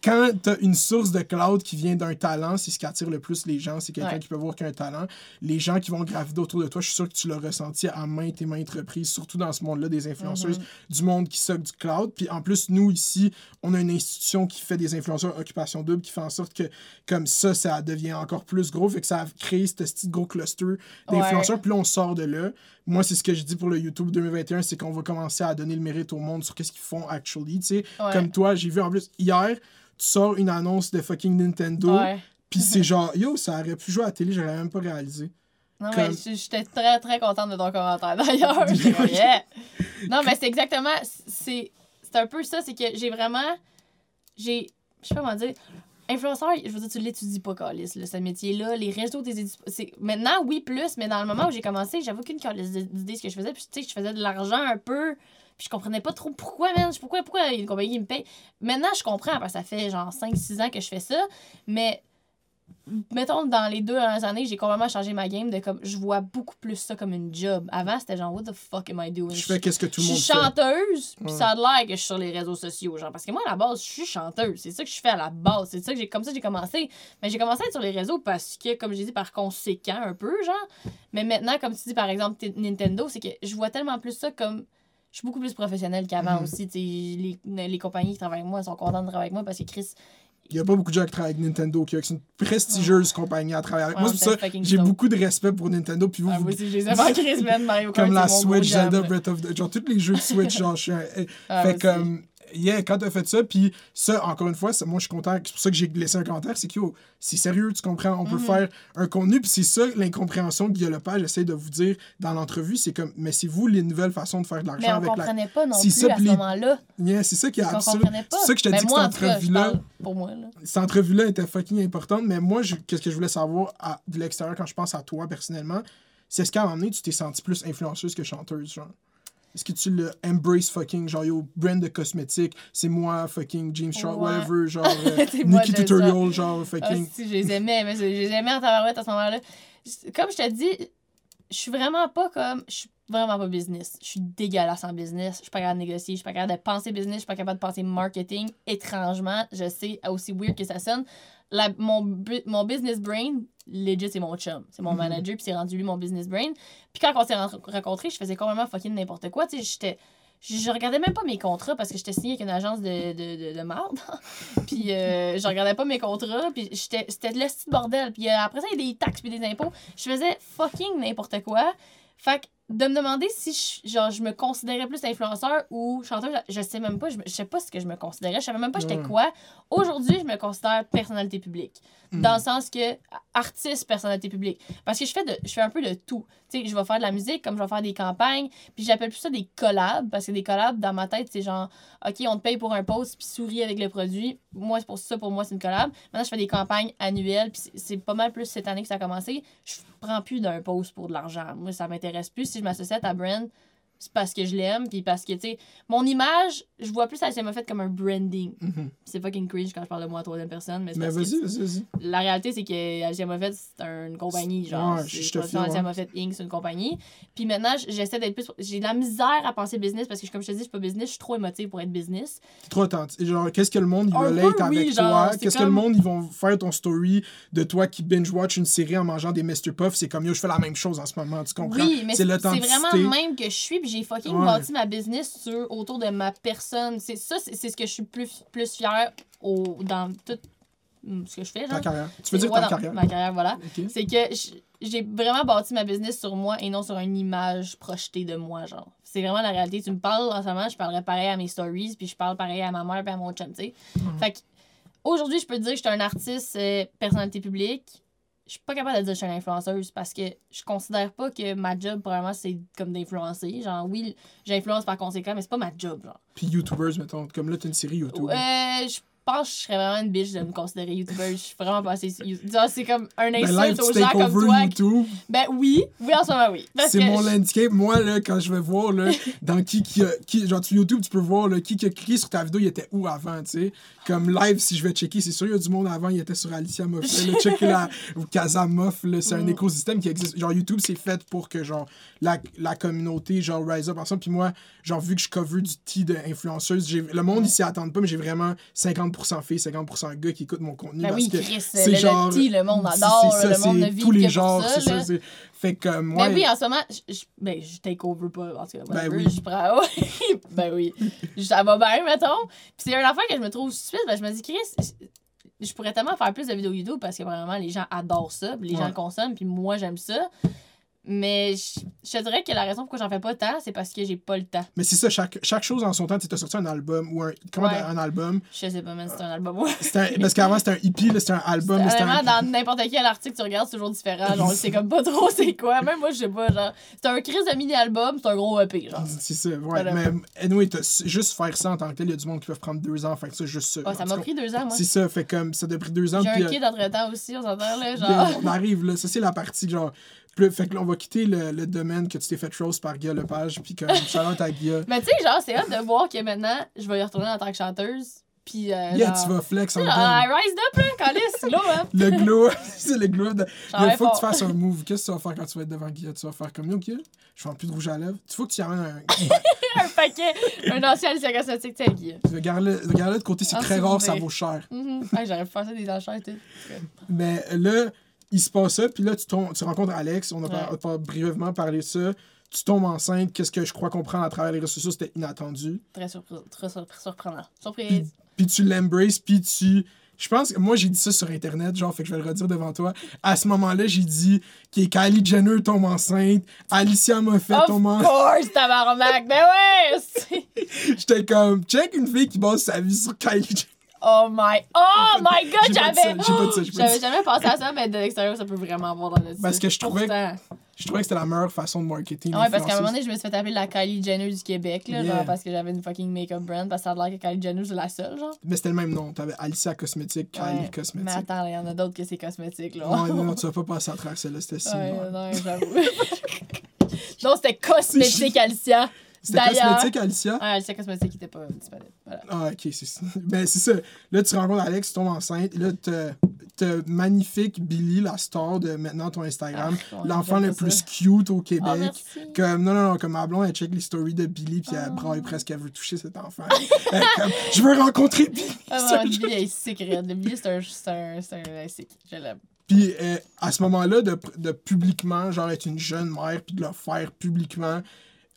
quand t'as une source de cloud qui vient d'un talent, c'est ce qui attire le plus les gens, c'est quelqu'un qui peut voir qu'il y a un talent. Les gens qui vont graviter autour de toi, je suis sûr que tu l'as ressenti à maintes et maintes reprises, surtout dans ce monde-là des influenceuses, Mm-hmm. du monde qui soque du cloud. Puis en plus, nous ici, on a une institution qui fait des influenceurs occupation double, qui fait en sorte que comme ça, ça devient encore plus gros, fait que ça a créé ce petit gros cluster d'influenceurs. Ouais. Puis là, on sort de là. Moi, c'est ce que je dis pour le YouTube 2021, c'est qu'on va commencer à donner le mérite au monde sur qu'est-ce qu'ils font actually, tu sais. Ouais. Comme toi, j'ai vu en plus hier, tu sors une annonce de fucking Nintendo, Ouais. puis c'est genre, yo, ça aurait pu jouer à la télé, j'aurais même pas réalisé. Non, Comme- mais j'étais très, très contente de ton commentaire d'ailleurs. Yeah! Non, mais c'est exactement. C'est un peu ça, c'est que j'ai vraiment. J'ai. Je sais pas comment dire. Influenceur, je veux dire, tu l'étudies pas, Calis, ce métier-là. Les réseaux, c'est- Maintenant, oui, plus, mais dans le moment où j'ai commencé, j'avais aucune calice d'idée ce que je faisais. Puis, tu sais, je faisais de l'argent un peu. Puis, je comprenais pas trop pourquoi, man. Pourquoi, pourquoi une compagnie me paye. Maintenant, je comprends, parce que ça fait genre 5-6 ans que je fais ça. Mais mettons, dans les deux dernières années, j'ai complètement changé ma game de comme, je vois beaucoup plus ça comme une job. Avant, c'était genre, what the fuck am I doing? Je fais qu'est-ce que tout le Je monde suis fait. chanteuse, puis Ouais. ça a l'air que je suis sur les réseaux sociaux, genre, parce que moi, à la base, je suis chanteuse. C'est ça que je fais à la base. C'est ça que j'ai, comme ça j'ai commencé. Mais j'ai commencé à être sur les réseaux parce que, comme j'ai dit, par conséquent, un peu, genre. Mais maintenant, comme tu dis, par exemple, Nintendo, c'est que je vois tellement plus ça comme. Je suis beaucoup plus professionnelle qu'avant Mhm. aussi. Les, les compagnies qui travaillent avec moi sont contentes de travailler avec moi parce que Chris, Il y a pas beaucoup de gens qui travaillent avec Nintendo, qui c'est une prestigieuse compagnie à travailler avec. Ouais, Moi, on c'est ça j'ai beaucoup de respect pour Nintendo, puis vous, Ah, vous- moi aussi, je les aime en Chris, man, Mario Kart, comme la Switch, Zelda. Breath of the... Genre, tous les jeux de Switch, genre, je suis un... Ah, fait comme... Yeah, quand t'as fait ça, puis ça, encore une fois, moi, je suis content. C'est pour ça que j'ai laissé un commentaire, c'est que, c'est sérieux, tu comprends, on peut Mhm. faire un contenu, puis c'est ça, l'incompréhension que Guillaume Lepage essaie de vous dire dans l'entrevue, c'est comme, mais c'est vous les nouvelles façons de faire de Mais l'argent on avec la... comprenait pas non plus ça, à ce les- moment-là. Yeah, c'est ça qui est On pas. C'est ça que je te Ben, dis que moi, cette cas, je entrevue-là... parle pour moi, là. cette entrevue-là était fucking importante, mais moi, je- qu'est-ce que je voulais savoir à- de l'extérieur quand je pense à toi personnellement, c'est ce qu'à un moment donné, tu t'es senti plus influenceuse que chanteuse, genre. Est-ce que tu le embrace fucking, genre, yo, brand de cosmétiques, c'est moi, fucking James Shaw, Ouais. whatever, genre, euh, Nikki Tutorial, genre, Ah, fucking. si, je les aimais, mais je les aimais en tabarouette à ce moment-là. Comme je te dis, je suis vraiment pas comme. Je suis vraiment pas business. Je suis dégueulasse en business. Je suis pas capable de négocier. Je suis pas capable de penser business. Je suis pas capable de penser marketing. Étrangement, je sais, aussi weird que ça sonne, la- mon, mon business brain, legit, c'est mon chum. C'est mon Mhm. manager, puis c'est rendu lui mon business brain. Puis quand on s'est ren- rencontrés, je faisais complètement fucking n'importe quoi. Tu sais, j'étais. Je regardais même pas mes contrats parce que j'étais signée avec une agence de, de, de, de merde. puis euh, je regardais pas mes contrats. Puis j'étais- c'était le petit bordel. Puis euh, après ça, il y a des taxes puis des impôts. Je faisais fucking n'importe quoi. Fait que de me demander si je, genre, je me considérais plus influenceur ou chanteuse, je sais même pas. Je, me- je sais pas ce que je me considérais. Je savais même pas j'étais Ouais. quoi. Aujourd'hui, je me considère personnalité publique. Mm. Dans le sens que artiste, personnalité publique. Parce que je fais, de, je fais un peu de tout. Tu sais, je vais faire de la musique comme je vais faire des campagnes. Puis j'appelle plus ça des collabs. Parce que des collabs, dans ma tête, c'est genre, OK, on te paye pour un post puis souris avec le produit. Moi, c'est pour ça, pour moi, c'est une collab. Maintenant, je fais des campagnes annuelles. Puis c'est- c'est pas mal plus cette année que ça a commencé. Je prends plus d'un post pour de l'argent. Moi, ça m'intéresse plus. Si je m'associe à ta brand, c'est parce que je l'aime. Puis parce que, tu sais, mon image, je vois plus ça m'a fait comme un branding. Mhm. C'est fucking cringe quand je parle de moi à troisième personne. Mais, vas-y, vas-y, vas-y. la réalité, c'est que Alcia Moffett, c'est une compagnie. Genre, Ouais, c'est je te Alcia ouais. Inc., c'est une compagnie. Puis maintenant, j'essaie d'être plus. J'ai de la misère à penser business parce que, comme je te dis, je suis pas business, je suis trop émotive pour être business. T'es trop authentique. Genre, qu'est-ce que le monde, il relate oui, avec genre, toi? Qu'est-ce que le monde, ils vont faire ton story de toi qui binge-watch une série en mangeant des Mr. Puff? C'est comme, yo, je fais la même chose en ce moment, tu comprends? Oui, mais c'est vraiment même que je suis. Puis j'ai fucking Ouais. bâti ma business sur, autour de ma personne. C'est ça, c'est ce que je suis plus, plus fière au, dans tout mm, ce que je fais. Ta Genre. carrière. Tu veux dire Ouais, ta carrière? Ma carrière, voilà. C'est que j'ai vraiment bâti ma business sur moi et non sur une image projetée de moi, genre. C'est vraiment la réalité. Tu me parles en ce moment, je parlerais pareil à mes stories, puis je parle pareil à ma mère et à mon chum, tu sais. Mhm. Fait que, aujourd'hui, je peux te dire que je suis un artiste, euh, personnalité publique. Je suis pas capable de dire que je suis une influenceuse parce que je considère pas que ma job, probablement, c'est comme d'influencer. Genre, oui, j'influence par conséquent, mais c'est pas ma job, genre. Puis YouTubers, mettons. Comme là, t'as une série YouTube. Euh, je pense que je serais vraiment une bitch de me considérer YouTuber. Je suis vraiment pas assez. C'est comme un Ben, insulte tu aux gens comme toi. YouTube. Ben oui, oui, en ce moment, oui. C'est mon je- landscape. Moi, là, quand je vais voir, là, dans qui, qui, a, qui genre, sur YouTube, tu peux voir, là, qui qui a cliqué sur ta vidéo, il était où avant, tu sais? Comme live, si je vais checker, c'est sûr, il y a du monde avant, il était sur Alicia Moff. là, checker la ou Casa Moff, là, c'est un Mm. écosystème qui existe. Genre, YouTube, c'est fait pour que, genre, la, la communauté, genre, rise up ensemble. Puis moi, genre, vu que je cover du tea d'influenceuse, j'ai- le monde, il s'y attend pas, mais j'ai vraiment 50% filles, 50% gars qui écoutent mon contenu. Ben parce oui, que Chris, c'est le, genre- le petit, le monde adore, ça, le monde ne vit tous les que genres, pour c'est ça. Fait que, euh, Ben ouais. oui, en ce moment, je, je- ben, je take over pas, tout cas. Ben oui. Je prends, ben oui. Ça va bien, mettons. Puis c'est une affaire que je me trouve stupide, parce que je me dis, Chris, je- pourrais tellement faire plus de vidéos YouTube parce que vraiment, les gens adorent ça, les gens Ouais. consomment, puis moi, j'aime ça. Mais je, je te dirais que la raison pourquoi j'en fais pas tant, c'est parce que j'ai pas le temps. Mais c'est ça, chaque, chaque chose en son temps, tu as sorti un album ou un. Comment Ouais. un album? Je sais pas même si c'est un album. Ouais. Un- Parce qu'avant, c'était un hippie, c'était un album. c'était Vraiment, un... dans n'importe quel article que tu regardes, c'est toujours différent. Genre, c'est comme pas trop c'est quoi. Même moi, je sais pas. Genre, c'est un crise de mini-album, c'est un gros EP. Genre. C'est ça, ouais. Voilà. Mais anyway, juste faire ça en tant que tel, il y a du monde qui peuvent prendre deux ans, fait que ça, juste ça. Ah, ça m'a pris deux ans, moi. C'est ça, fait comme ça a pris deux ans. J'ai un euh, kid entre-temps aussi, on s'entend, là. puis, Genre. on arrive là, ça c'est la partie genre. Fait que là, on va quitter le, le domaine que tu t'es fait rose par Guy Lepage, puis comme shout à Guy. Mais tu sais, genre, c'est hâte de voir que maintenant, je vais y retourner en tant que chanteuse. Puis. Euh, Yeah, genre- tu vas flex en Tu. I rise up, là, calice, là, hein. Le glow, c'est le glow. De... Il faut que tu fasses un move. Qu'est-ce que tu vas faire quand tu vas être devant Guy? Tu vas faire comme yo, Guy, je fais plus de rouge à lèvres. Il faut que tu y amènes un. un paquet, un ancien Alicia Cosmétique, tu sais, Guy. Regarde-le de côté, c'est Ah, très rare, ça vaut cher. Mhm. Ouais, J'aurais pu faire ça des enchères et tout. Mais là, il se passe ça, puis là, tu, tombes, tu rencontres Alex, on a Ouais. par- brièvement parlé de ça. Tu tombes enceinte, qu'est-ce que je crois comprendre à travers les réseaux sociaux, c'était inattendu. Très, surpre- très surpre- surprenant. Surprise. puis tu l'embraces, puis tu. Je pense que moi, j'ai dit ça sur Internet, genre, fait que je vais le redire devant toi. À ce moment-là, j'ai dit que Kylie Jenner tombe enceinte, Alicia Moffett Of tombe enceinte. course, tabarnak! Ben ouais! J'étais comme, check une fille qui base sa vie sur Kylie Jenner. Oh my... Oh my god, j'avais... J'avais jamais pensé à ça, mais de l'extérieur, ça peut vraiment avoir dans le Parce que je trouvais. Je trouvais que c'était la meilleure façon de marketing. Ouais, parce qu'à un moment donné, je me suis fait appeler la Kylie Jenner du Québec, là, Yeah. genre, parce que j'avais une fucking make-up brand, parce que ça a l'air que Kylie Jenner, c'est la seule, genre. Mais c'était le même nom. T'avais Alicia Cosmétique, Kylie Ouais. Mais Cosmétique. attends, il y en a d'autres que c'est cosmétique, là. Ouais, non, non, tu vas pas passer à travers celle-là, c'était si. Ouais, ouais. non, j'avoue. non, c'était cosmétique, Alicia. C'était cosmétique, Alicia? Ouais, Alicia Cosmétique qui était pas disponible. Voilà. Ah, ok, c'est ça. Ben, c'est ça. Là, tu rencontres Alex, tu tombes enceinte. Là, t'as magnifique Billy, la star de maintenant ton Instagram. Ah, L'enfant le plus ça. cute au Québec. Ah, merci. Comme, non, non, non, comme ma blonde, elle check les stories de Billy, puis elle Ah. braille presque, elle veut toucher cet enfant. Elle est comme, je veux rencontrer Billy! Ah. Billy, elle est sick. Le Billy, c'est un, c'est un, c'est un, sick. Je l'aime. Puis euh, à ce moment-là, de, de publiquement, genre être une jeune mère, puis de le faire publiquement,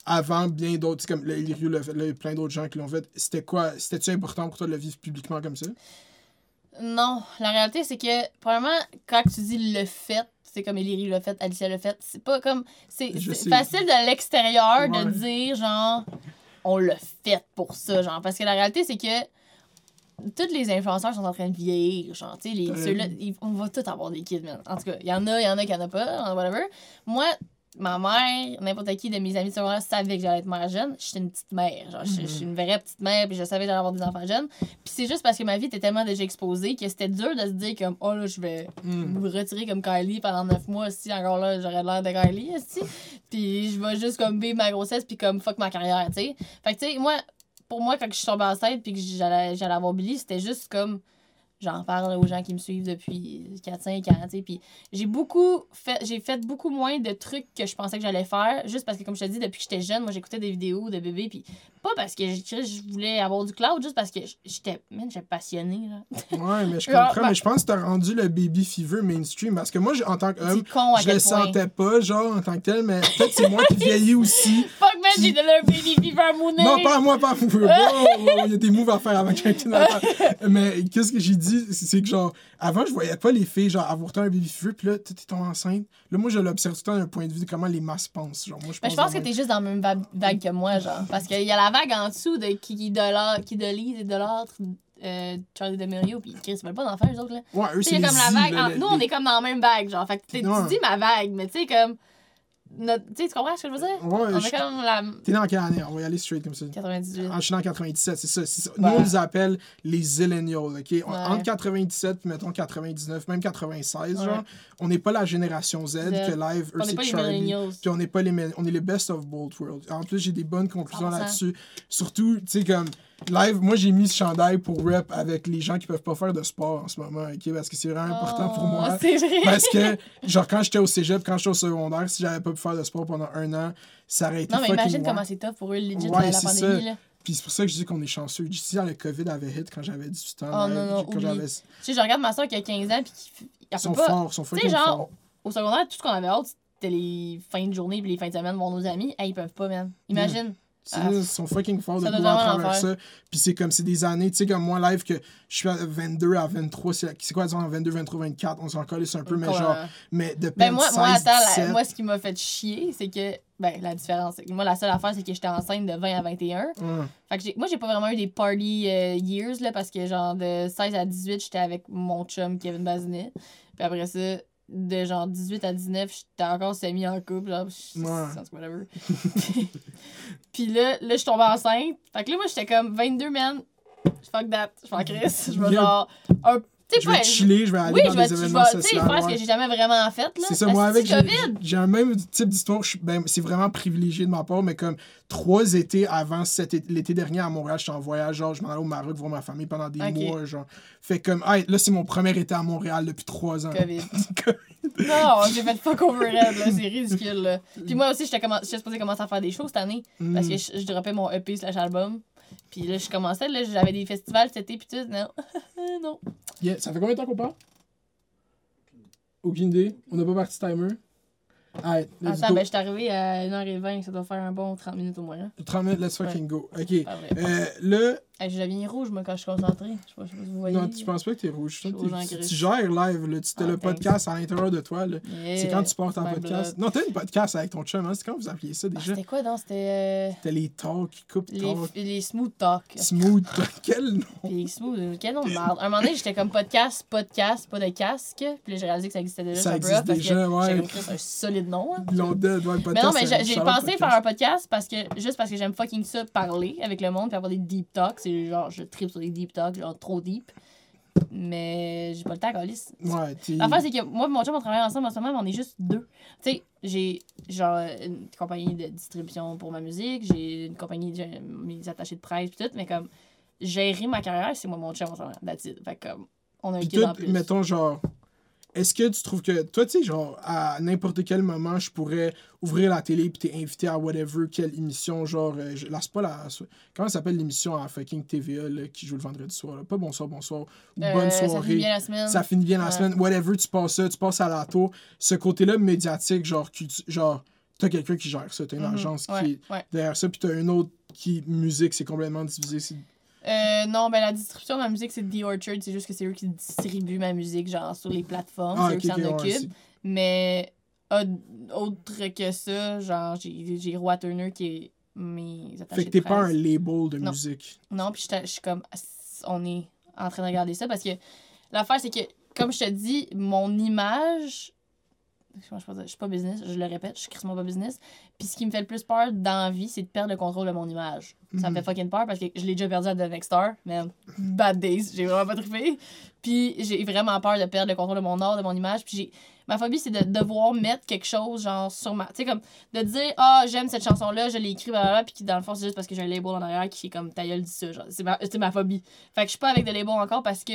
avant bien d'autres, c'est comme Illyrio l'a fait, là, il y a plein d'autres gens qui l'ont fait. C'était quoi C'était-tu important pour toi de le vivre publiquement comme ça? Non, la réalité, c'est que, probablement, quand tu dis le fait, c'est comme Eliri l'a fait, Alicia l'a fait, c'est pas comme. C'est facile de l'extérieur Ouais. de dire, genre, on l'a fait pour ça, genre. Parce que la réalité, c'est que. Tous les influenceurs sont en train de vieillir, genre, tu sais, les- ceux-là, on va tous avoir des kids, man. En tout cas, il y en a, il y en a qui en a pas, whatever. Moi, ma mère, n'importe qui de mes amis de secondaire savait que j'allais être mère jeune. J'étais une petite mère, genre, je- je suis une vraie petite mère, puis je savais que j'allais avoir des enfants jeunes. Puis c'est juste parce que ma vie était tellement déjà exposée que c'était dur de se dire comme oh là je vais Hmm. me retirer comme Kylie pendant neuf mois si encore là j'aurais l'air de Kylie si puis je vais juste comme vivre ma grossesse puis comme fuck ma carrière tu sais fait que tu sais moi pour moi quand je suis tombée enceinte puis que j'allais j'allais avoir Billy c'était juste comme j'en parle aux gens qui me suivent depuis 4-5 ans, puis j'ai beaucoup fait, j'ai fait beaucoup moins de trucs que je pensais que j'allais faire, juste parce que, comme je te dis, depuis que j'étais jeune, moi, j'écoutais des vidéos de bébés, puis pas parce que je, je voulais avoir du cloud, juste parce que j'étais, j'étais passionnée, là. Ouais, mais je Genre, comprends, ben- mais je pense que t'as rendu le baby fever mainstream. Parce que moi, en tant qu'homme, je le point. sentais pas, genre, en tant que tel, mais peut-être c'est moi qui vieillis aussi. J'ai donné un baby fever à mon nez. Non, pas à moi, pas à. Wow, wow, Il y a des moves à faire quelqu'un n'entende. Mais qu'est-ce que j'ai dit? c'est que genre, avant, je voyais pas les filles, genre, avoir un baby fever, puis là, tu tombée enceinte. Là, moi, je l'observe tout le temps d'un point de vue de comment les masses pensent. Genre, moi, je Mais pense. je pense que t'es juste dans la même va- vague que moi, genre. Parce qu'il y a la vague en dessous de qui, qui, idolâtre- qui idolise, idolâtre euh, Charlie D'Amelio, puis Chris, ils veulent pas d'enfants, eux autres, là. Ouais, eux, c'est les comme la vague. les- Nous, on les- est comme dans la même vague, genre. Fait que tu dis ma vague, mais tu sais, comme. Notre- Tu comprends ce que je veux dire? Ouais, on je- est comme la. T'es dans quelle année? On va y aller straight comme ça. 98. Ah, je suis dans 97, c'est ça. Nous, Ouais. on les appelle les Zillennials, OK? Ouais. Entre 97 puis mettons 99, même 96, Ouais. genre, on n'est pas la génération Z, Z. que live, les Charlie. Puis on n'est pas les on est les best of both worlds. En plus, j'ai des bonnes conclusions 100%. là-dessus. Surtout, tu sais, comme live, moi j'ai mis ce chandail pour rep avec les gens qui peuvent pas faire de sport en ce moment, ok? Parce que c'est vraiment important pour Oh, moi. C'est vrai. Parce que, genre, quand j'étais au cégep, quand j'étais au secondaire, si j'avais pas pu faire de sport pendant un an, ça aurait été Non, mais imagine comment c'est tough pour eux, legit, Ouais, la pandémie, ça. là. Puis c'est pour ça que je dis qu'on est chanceux. Si le COVID avait hit quand j'avais 18 ans, Oh, non, non, quand oublie. j'avais... Tu sais, je regarde ma soeur qui a 15 ans, puis qui. Ils sont pas. forts, ils sont Tu fucking sais, genre, forts. au secondaire, tout ce qu'on avait hâte, c'était les fins de journée puis les fins de semaine voir nos amis. Hey, ils peuvent pas, man. Imagine. Ah. Ils sont fucking forts de pouvoir travers ça. Puis c'est comme, c'est des années, tu sais, comme moi, live, que je suis à 22 à 23, c'est c'est quoi, disons, 22, 23, 24, on s'en colle un peu, mais genre, mais de Ben moi, 16, moi, attends, la- 17, moi, ce qui m'a fait chier, c'est que. Ben, la différence, c'est que moi, la seule affaire, c'est que j'étais enceinte de 20 à 21. hum, Fait que moi, j'ai pas vraiment eu des party euh, years, là, parce que genre de 16 à 18, j'étais avec mon chum Kevin Bazinet. Puis après ça, de genre 18 à 19, j'étais encore semi en couple, genre, whatever. Puis là, là, je suis tombée enceinte. Fait que là, moi, j'étais comme 22, man. Fuck that. Je suis en crise. Je vais genre. Un, je vais chiller, je vais aller Oui, dans je vais, des je événements vais tu sais, sociaux. faire ce que j'ai jamais vraiment fait. C'est ça, moi, avec, j'ai COVID. j'ai un même type d'histoire. je suis- Ben, c'est vraiment privilégié de ma part, mais comme trois étés avant l'été dernier à Montréal, j'étais en voyage, genre, je m'en allais au Maroc voir ma famille pendant des mois, genre. Fait comme, hey, là, c'est mon premier été à Montréal depuis trois ans. COVID. Non, j'ai fait fuck overhead, là. C'est ridicule, là. Puis moi aussi, j'étais supposée commencer à faire des shows cette année. Mm. Parce que je, je droppais mon EP slash album. Puis là, je commençais, là, j'avais des festivals cet été, puis tout. Non. non. Yeah, Ça fait combien de temps qu'on parle? Aucune idée. On n'a pas parti timer. Let's Attends, ben, je suis arrivé à 1h20, ça doit faire un bon 30 minutes au moins, là. 30 minutes, let's fucking go. Ok. Euh, là, Hey, je deviens rouge, moi, quand je suis concentrée. Je sais pas, je sais pas si vous voyez. non, tu penses pas que t'es rouge. Tu, gères live, là. Tu as Ah, le podcast à l'intérieur de toi, là. Yeah, C'est quand tu portes en podcast. blood. Non, t'as une podcast avec ton chum, hein? C'est quand vous appeliez ça Ah, déjà? C'était quoi, donc? C'était euh, C'était les talks, coupe les, talk, les smooth talk. smooth talk. Quel nom? Puis smooth, quel nom de merde. Un moment donné, j'étais comme podcast, podcast, pas de casque. Puis là, j'ai réalisé que ça existait déjà. Ça existe déjà, ouais. J'ai un solide nom. hein. Dead, ouais, podcast. Mais non, mais j'ai pensé faire un podcast parce que juste parce que j'aime fucking ça parler avec le monde puis avoir des deep talks. C'est genre, je tripe sur des deep talks, genre trop deep. Mais j'ai pas le temps à coller. Ouais. L'affaire, c'est que moi et mon chum, on travaille ensemble en ce moment, mais on est juste deux. Tu sais, j'ai genre une compagnie de distribution pour ma musique, j'ai une compagnie, j'ai mes attachés de presse pis tout, mais comme gérer ma carrière, c'est moi mon chum en ce moment. Fait comme, on a un kid en plus. mettons, genre, est-ce que tu trouves que, toi, tu sais, genre, à n'importe quel moment, je pourrais ouvrir la télé puis t'es invité à whatever, quelle émission, genre, euh, je, là, c'est pas la. Comment ça s'appelle l'émission à fucking TVA, là, qui joue le vendredi soir, là? Pas bonsoir, bonsoir, ou Euh, bonne Ça soirée. finit bien la semaine. ça finit bien la semaine, whatever, tu passes ça, tu passes à la tour. Ce côté-là médiatique, genre, qui, genre, t'as quelqu'un qui gère ça, t'as une Mhm. agence Ouais, qui est ouais. derrière ça, puis t'as une autre qui, musique, c'est complètement divisé. c'est- Euh, non, ben la distribution de ma musique, c'est The Orchard. C'est juste que c'est eux qui distribuent ma musique, genre, sur les plateformes. Ah, c'est eux ok, qui s'en ok, ouais, occupent. Mais au- autre que ça, genre, j'ai j'ai Roi Turner qui est mes attachés Fait que t'es pas un label de Non. musique. Non, puis je suis comme, on est en train de regarder ça parce que l'affaire, c'est que, comme je te dis, mon image. Comment je peux dire? Je suis pas business, je le répète, je suis crissement pas business. Puis ce qui me fait le plus peur dans la vie, c'est de perdre le contrôle de mon image. Ça me Mhm. fait fucking peur parce que je l'ai déjà perdu à The Next Star, man. Bad days, j'ai vraiment pas trippé. Puis j'ai vraiment peur de perdre le contrôle de mon art, de mon image. Puis j'ai. Ma phobie, c'est de devoir mettre quelque chose, genre, sur ma. Tu sais, comme, de dire, ah, j'aime cette chanson-là, je l'ai écrite, blablabla, puis qui, dans le fond, c'est juste parce que j'ai un label en arrière qui est comme, ta gueule, dis ça, genre. C'est ma, c'est ma phobie. Fait que je suis pas avec de label encore parce que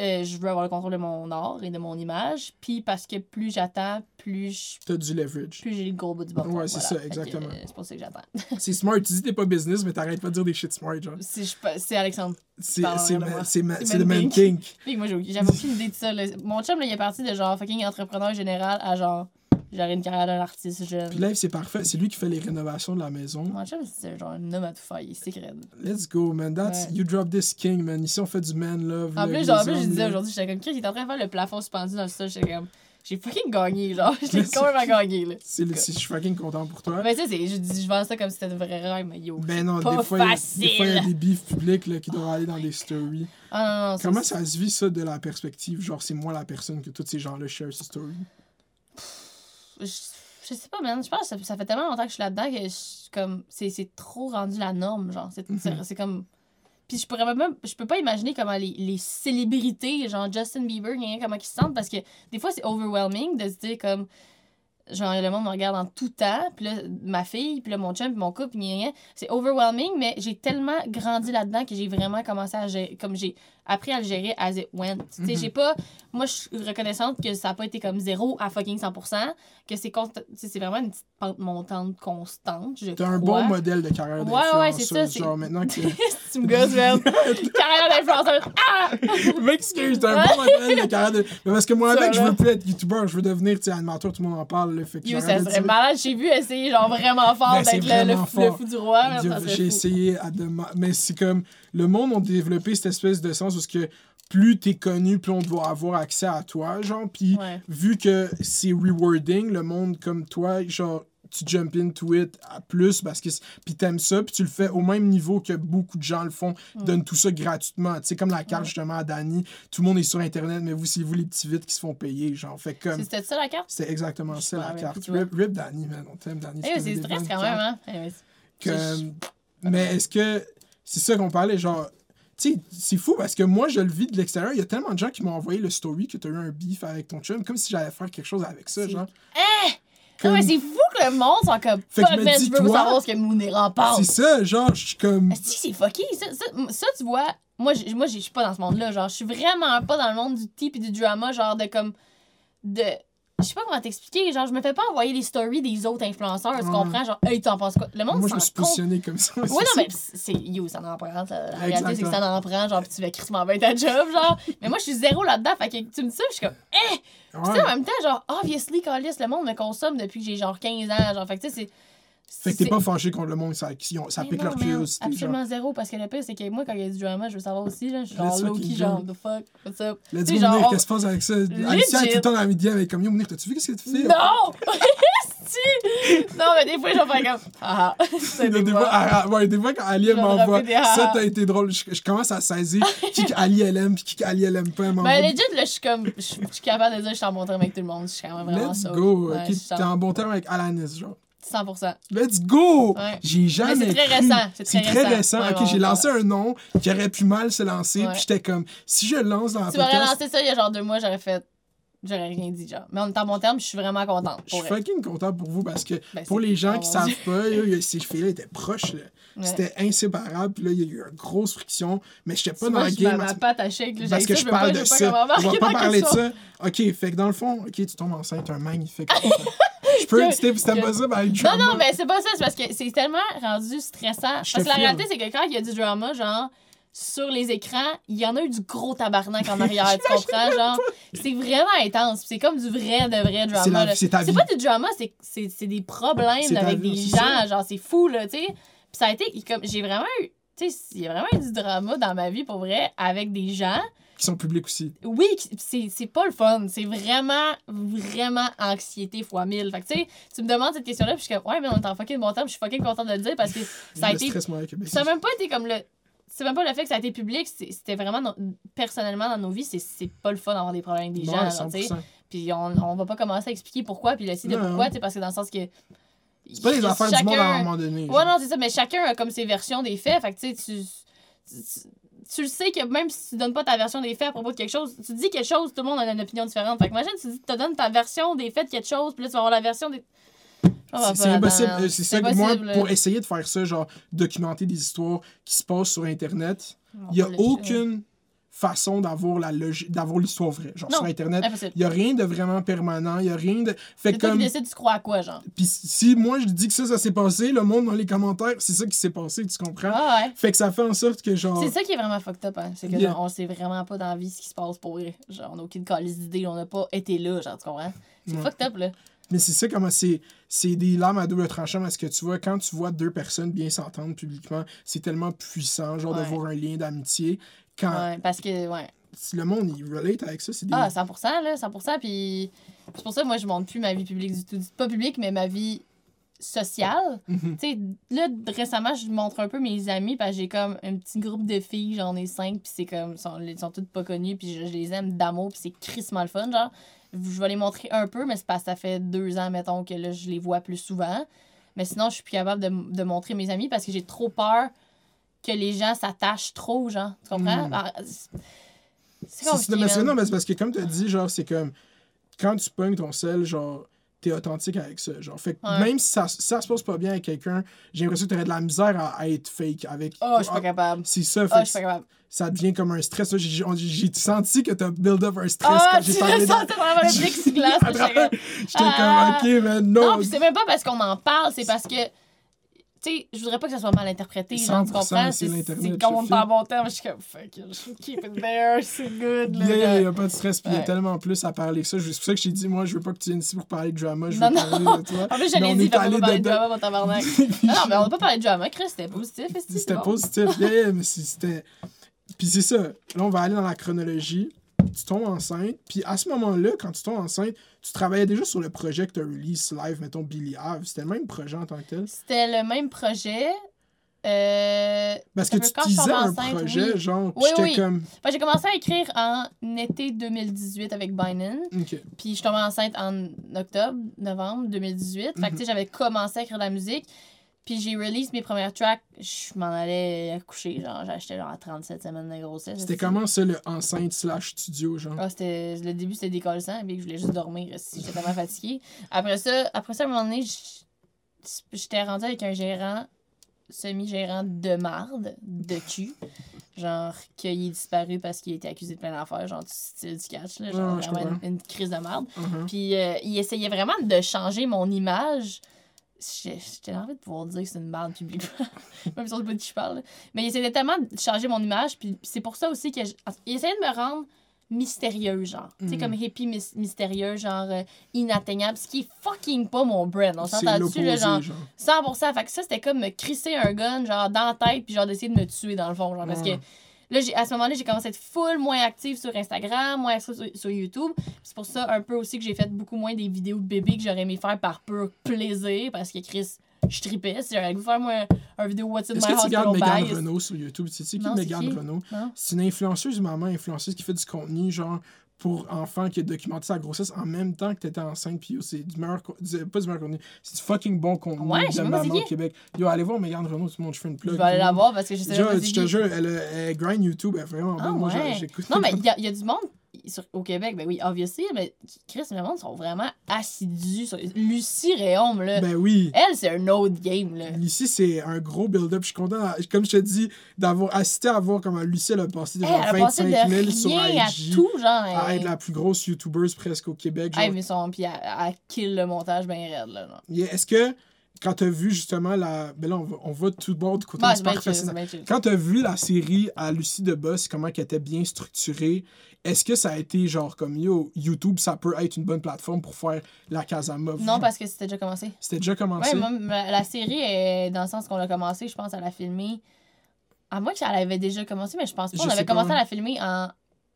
euh, je veux avoir le contrôle de mon art et de mon image. Puis parce que plus j'attends, plus je- T'as du leverage. plus j'ai le gros bout du bâton. Ouais, c'est Voilà. ça, exactement. euh, c'est pour ça que j'attends. C'est smart. Tu dis t'es pas business, mais t'arrêtes pas de dire des shit smart, genre. C'est Alexandre. C'est le pink. kink. Moi, j'ai- j'avais aucune idée de ça. là. Mon chum, là, il est parti de genre fucking entrepreneur général à genre j'aurais une carrière d'un artiste jeune. Puis Live, c'est parfait. C'est lui qui fait les rénovations de la maison. Mon chum, c'est genre un homme à tout faire, il est secret. Let's go, man. That's, Ouais. You drop this king, man. Ici, on fait du man love. En plus, genre, en plus, je disais aujourd'hui, j'étais comme, il est en train de faire le plafond suspendu dans le sol, j'étais comme, j'ai fucking gagné, genre, j'ai Mais c'est- complètement gagné, là. C'est le- c'est- Je suis fucking content pour toi. Mais tu sais, c'est- je, dis- je vends ça comme si c'était de vrai rêve, mais yo. Ben non, Pas des fois, il y a- des facile. fois, il y a des bifs publics là, qui doivent aller dans des stories. Ah non, non, c'est- Comment ça se vit, ça, de la perspective? Genre, c'est moi la personne que tous ces gens-là share ce story. Je, je sais pas, man. Je pense que ça, ça fait tellement longtemps que je suis là-dedans que je, comme c'est, c'est trop rendu la norme, genre. C'est, c'est, Mhm. c'est comme. Puis je pourrais même. Je peux pas imaginer comment les, les célébrités, genre Justin Bieber, comment ils se sentent parce que des fois c'est overwhelming de se dire comme. Genre, le monde me regarde en tout temps, puis là, ma fille, puis là, mon chum, puis mon couple, gna. c'est overwhelming, mais j'ai tellement grandi là-dedans que j'ai vraiment commencé à gérer, comme j'ai appris à le gérer as it went. Tu sais, Mhm. j'ai pas, moi, je suis reconnaissante que ça a pas été comme zéro à fucking 100%, que c'est c'est vraiment une petite pente montante constante, T'as un bon modèle de carrière Ouais, ouais, c'est ça, Genre, maintenant que... tu me gosses, man. Carrière d'influenceuse. Ah! M'excuse, t'as un bon modèle de carrière de... Mais parce que moi, avec, je veux plus être youtubeur, je veux devenir, tu sais, animateur, tout le monde en parle, là, fait que Yo, ça serait malade. J'ai vu essayer, genre, vraiment fort Ben, d'être le, le, fou- du roi. J'ai essayé à demander. Mais c'est comme. Le monde a développé cette espèce de sens où ce que plus t'es connu, plus on doit avoir accès à toi, genre. Puis Ouais. vu que c'est rewarding, le monde comme toi, genre, tu jump into it à plus parce que. c'est- Puis t'aimes ça, puis tu le fais au même niveau que beaucoup de gens le font, Mm. donnent tout ça gratuitement. Tu sais, comme la carte justement à Dani, tout le monde est sur Internet, mais vous, c'est vous les petits vites qui se font payer, genre. Fait comme. C'était ça la carte? C'était exactement Je ça la carte. Rip, rip Dani, man. On t'aime, Dani. Eh, c'est stress quand même, hein? Que- mais est-ce que c'est ça qu'on parlait genre tu sais c'est fou parce que moi je le vis de l'extérieur il y a tellement de gens qui m'ont envoyé le story que tu as eu un beef avec ton chum comme si j'allais faire quelque chose avec ça genre Non, Comme- mais c'est fou que le monde soit comme Fait que fuck, je veux toi, savoir ce que Mounir en pense. c'est ça genre je suis comme que c'est fucké? Ça, ça, ça, tu vois, moi, je moi, suis pas dans ce monde-là. Genre, je suis vraiment pas dans le monde du type et du drama, genre de comme. de. Je sais pas comment t'expliquer. Genre, je me fais pas envoyer les stories des autres influenceurs. Tu Ouais. comprends? Genre, hey, t'en penses quoi? Le monde moi je me suis positionné comme ça Oui, non, mais c'est. Yo, ça en prend. ça. La réalité, c'est que ça en prend. Genre, puis tu fais crissement bien ta job, genre. Mais moi, je suis zéro là-dedans. Fait que tu me dis ça, je suis comme. Eh! Puis tu sais, en même temps, genre, obviously, Calis, le monde me consomme depuis que j'ai genre 15 ans. Genre, fait que tu sais, c'est. Fait que t'es pas fâché contre le monde ça, qui ont- ça mais pique non, leur curiosité genre Absolument zéro, parce que le pire, c'est que moi, quand il y a du drama, je veux savoir aussi. Là, je suis genre Let's low fucking key, go. genre, the fuck, what's up? let's go genre, qu'est-ce qui se passe avec ça? Alicia tout le temps dans la midi avec comme yo Mounir t'as-tu vu qu'est-ce que tu fais Non! Non, mais des fois, je vais faire comme. Ah, ah. Des, fois, ah, ah, ouais, des fois, quand Ali m'envoie, des ah, ça ah. t'as été drôle. Je, je commence à saisir qui Ali elle aime, puis qui Ali elle aime pas. Ben, legit, là, je suis comme. Je suis capable de dire que je suis en bon terme avec tout le monde. Je suis quand même vraiment Let's ça. go. Ok, T'es en bon terme avec Alanis, genre. 100%. Let's go! Ouais. J'ai jamais Mais c'est très cru. récent, c'est très récent. Ouais, ok, j'ai lancé un nom qui aurait pu mal se lancer, puis j'étais comme, si je lance dans la Tu m'aurais lancé ça il y a genre deux mois, j'aurais fait. J'aurais rien dit, genre. Mais on est en bon terme, je suis vraiment contente. je suis fucking content pour vous parce que Ben, pour les gens qui mon savent pas, là, ces filles-là étaient proches. là. Ouais. C'était inséparable, puis là, il y a eu une grosse friction, mais j'étais pas dans la je game. ma à patte à shake, là, Parce que ça, je parle pas- de je ça. On va pas parler de ça. Ok, fait que dans le fond, ok, tu tombes enceinte, un magnifique. je peux Que- c'était que- ça, ben, le Non, drama. non, mais c'est pas ça, c'est parce que c'est tellement rendu stressant. Je Parce que la réalité, c'est que quand il y a du drama, genre, sur les écrans, il y en a eu du gros tabarnak en arrière, tu comprends? Genre, c'est vraiment intense. C'est comme du vrai, de vrai drama. c'est pas du drama, c'est- des problèmes avec vie, des gens. Genre, c'est fou, là, tu sais. Puis ça a été, comme, j'ai vraiment eu, tu sais, il y a vraiment eu du drama dans ma vie, pour vrai, avec des gens. Qui sont publics aussi. Oui, c'est c'est pas le fun. C'est vraiment, vraiment anxiété fois mille. Fait que, tu sais, tu me demandes cette question-là, puis je suis comme, ouais, mais on est en fucking bon terme, je suis fucking contente de le dire parce que ça a le été. Ça a même pas été comme le. C'est même pas le fait que ça a été public, c'était vraiment no- personnellement dans nos vies, c'est- pas le fun d'avoir des problèmes avec des gens. genre, tu sais. 100%. Puis on, on va pas commencer à expliquer pourquoi, puis le site de pourquoi, tu sais, parce que dans le sens que. C'est pas les affaires du monde à un moment donné. Ouais, genre. non, c'est ça, mais chacun a comme ses versions des faits. Fait que, tu sais, tu. tu- le sais que même si tu donnes pas ta version des faits à propos de quelque chose, tu dis quelque chose, tout le monde a une opinion différente. Fait que imagine, tu dis, te donnes ta version des faits de quelque chose, puis là, tu vas avoir la version des. Va C'est pas c'est impossible. Euh, C'est ça que moi, là. pour essayer de faire ça, genre, documenter des histoires qui se passent sur Internet, il y a aucune façon d'avoir la d'avoir l'histoire vraie. Genre, Non. sur Internet, il y a rien de vraiment permanent, il y a rien de. Fait C'est toi comme. qui décides, tu crois à quoi, genre? Puis si moi je dis que ça, ça s'est passé, le monde dans les commentaires, c'est ça qui s'est passé, tu comprends? Ah ouais. Fait que ça fait en sorte que genre. C'est ça qui est vraiment fucked up, hein. C'est que Yeah. genre, on sait vraiment pas dans la vie ce qui se passe pour vrai. Genre, on a aucune calice d'idée, on n'a pas été là, genre, tu comprends? C'est Ouais. fucked up, là. Mais c'est ça, comment c'est. C'est des lames à double tranchant parce que tu vois, quand tu vois deux personnes bien s'entendre publiquement, c'est tellement puissant, genre de Ouais. voir un lien d'amitié. Quand Ouais, parce que, ouais. si le monde, il relate avec ça, c'est des. Ah, 100%, là, 100%. Puis c'est pour ça que moi, je montre plus ma vie publique du tout. Pas publique, mais ma vie sociale. Tu sais, là, récemment, je montre un peu mes amis, parce que j'ai comme un petit groupe de filles, j'en ai cinq, puis c'est comme, sont, ils sont toutes pas connues, puis je, je les aime d'amour, puis c'est crissement le fun, genre. Je vais les montrer un peu, mais c'est parce que ça fait deux ans, mettons, que là, je les vois plus souvent. Mais sinon, je suis plus capable de, de montrer mes amis parce que j'ai trop peur que les gens s'attachent trop, genre. Tu comprends? Mm. Ah, c'est- compliqué, mais non, mais c'est parce que comme tu as dit, genre, c'est comme quand tu pognes ton sel, genre, t'es authentique avec ça. Genre, fait que Ouais. même si ça, si ça se passe pas bien avec quelqu'un, j'ai l'impression que t'aurais de la misère à, à être fake avec. Oh, je suis pas capable. C'est ça, fait Oh, que capable. ça devient comme un stress. J'ai senti que t'as build up un stress Ah, quand tu j'ai parlé le de. vraiment le plexiglas. À puis j'étais comme- Ah. ok, mais non. Non, puis c'est même pas parce qu'on en parle, c'est parce que. Tu sais, je voudrais pas que ça soit mal interprété. Genre, tu 100%, comprends? c'est comme on est en bon terme, je suis comme, fuck, it, je keep it there, c'est good. là. Yeah, yeah, y a pas de stress, puis y a tellement plus à parler que ça. C'est pour ça que j'ai dit, moi, je veux pas que tu viennes ici pour parler de drama, je veux Non, non. parler de toi. En plus, Mais l'ai on va parler de drama, mon tabarnak. non, non, mais on n'a pas parlé de drama, Chris, c'était positif. C'était positif, yeah, mais c'était. Puis c'est ça. Là, on va aller dans la chronologie. Tu tombes enceinte. Puis à ce moment-là, quand tu tombes enceinte, tu travaillais déjà sur le projet que tu as release live, mettons Billy Ave. C'était le même projet en tant que tel? C'était le même projet. Euh... Parce que tu disais un enceinte, projet, oui. genre, Oui, j'étais oui. comme. j'ai commencé à écrire en été 2018 avec Binen. Ok. Puis je suis tombée enceinte en octobre, novembre 2018. Fait que Mhm. tu sais, j'avais commencé à écrire de la musique. Puis j'ai release mes premières tracks. Je m'en allais coucher. Genre, j'achetais genre à 37 semaines de grossesse. C'était comment ça, le enceinte slash studio, genre? Ah, c'était... Le début, c'était décollissant. Puis que je voulais juste dormir. esti, J'étais tellement fatiguée. Après ça, après ça, à un moment donné, j'étais rendue avec un gérant, semi-gérant de marde, de cul. Genre, qu'il est disparu parce qu'il été accusé de plein d'affaires. Genre, du style du catch. Là, genre, je vraiment une crise de marde. Uh-huh. Puis euh, il essayait vraiment de changer mon image. J'ai j'ai envie de pouvoir dire que c'est une merde publique. Même si on sait pas de qui je parle. là. Mais il essayait tellement de changer mon image. Puis c'est pour ça aussi que. je- Il essayait de me rendre mystérieuse, genre. Tu sais, Mm. comme hippie mys- mystérieux, genre euh, inatteignable. Ce qui est fucking pas mon brand. On s'entend dessus, là, genre. genre. 100%. Fait que ça, c'était comme me crisser un gun, genre, dans la tête, puis genre d'essayer de me tuer, dans le fond. Genre, parce que. Là, j'ai- à ce moment-là, j'ai commencé à être full moins active sur Instagram, moins active sur, sur YouTube. C'est pour ça, un peu aussi, que j'ai fait beaucoup moins des vidéos de bébés que j'aurais aimé faire par pur plaisir, parce que Chris, je tripais. Si j'aurais voulu faire, moi, un vidéo What's in Est-ce My que tu regardes Megan. Renault sur YouTube? Tu sais qui Megan? Renault? C'est une influenceuse, maman influenceuse qui fait du contenu, genre, pour enfants qui a documenté sa grossesse en même temps que t'étais enceinte. Puis c'est du meilleur, du- pas du meilleur contenu, c'est du fucking bon contenu Ouais, je de maman au. Québec. Yo, allez voir Megan Renault, tout le monde, je fais une Je plug. vais aller la voir parce que je sais pas je te jure, elle, a- elle grind YouTube, elle est vraiment Ah, bonne. Moi, ouais. j'ai- j'écoute. Non, mais il y, y a du monde sur- au Québec, ben oui, obviously, mais Chris, le monde sont vraiment assidus. sur- Lucie Réaume, là, Ben oui. elle, c'est un autre game, là. Ici, c'est un gros build-up. Je suis content, comme je te dis, d'avoir assisté à voir comment Lucie elle a passé de genre elle a passé 25 000 de sur rien à IG tout, genre. à elle- être la plus grosse YouTubeuse presque au Québec. genre. Hey, mais son, puis elle, elle kill le montage bien raide, là. genre. Yeah, Est-ce que quand t'as vu justement la. Ben là, on va, on va tout bord du côté Ouais, du parc fascinant. Quand t'as vu la série à Lucie de Boss, comment qu'elle était bien structurée, est-ce que ça a été genre comme yo, YouTube, ça peut être une bonne plateforme pour faire la Casama? Non, parce que c'était déjà commencé. C'était déjà commencé? Ma- la série, est, dans le sens qu'on l'a commencé, je pense, à la filmer. À moins qu'elle avait déjà commencé, mais je pense pas. Je On avait commencé à la filmer en.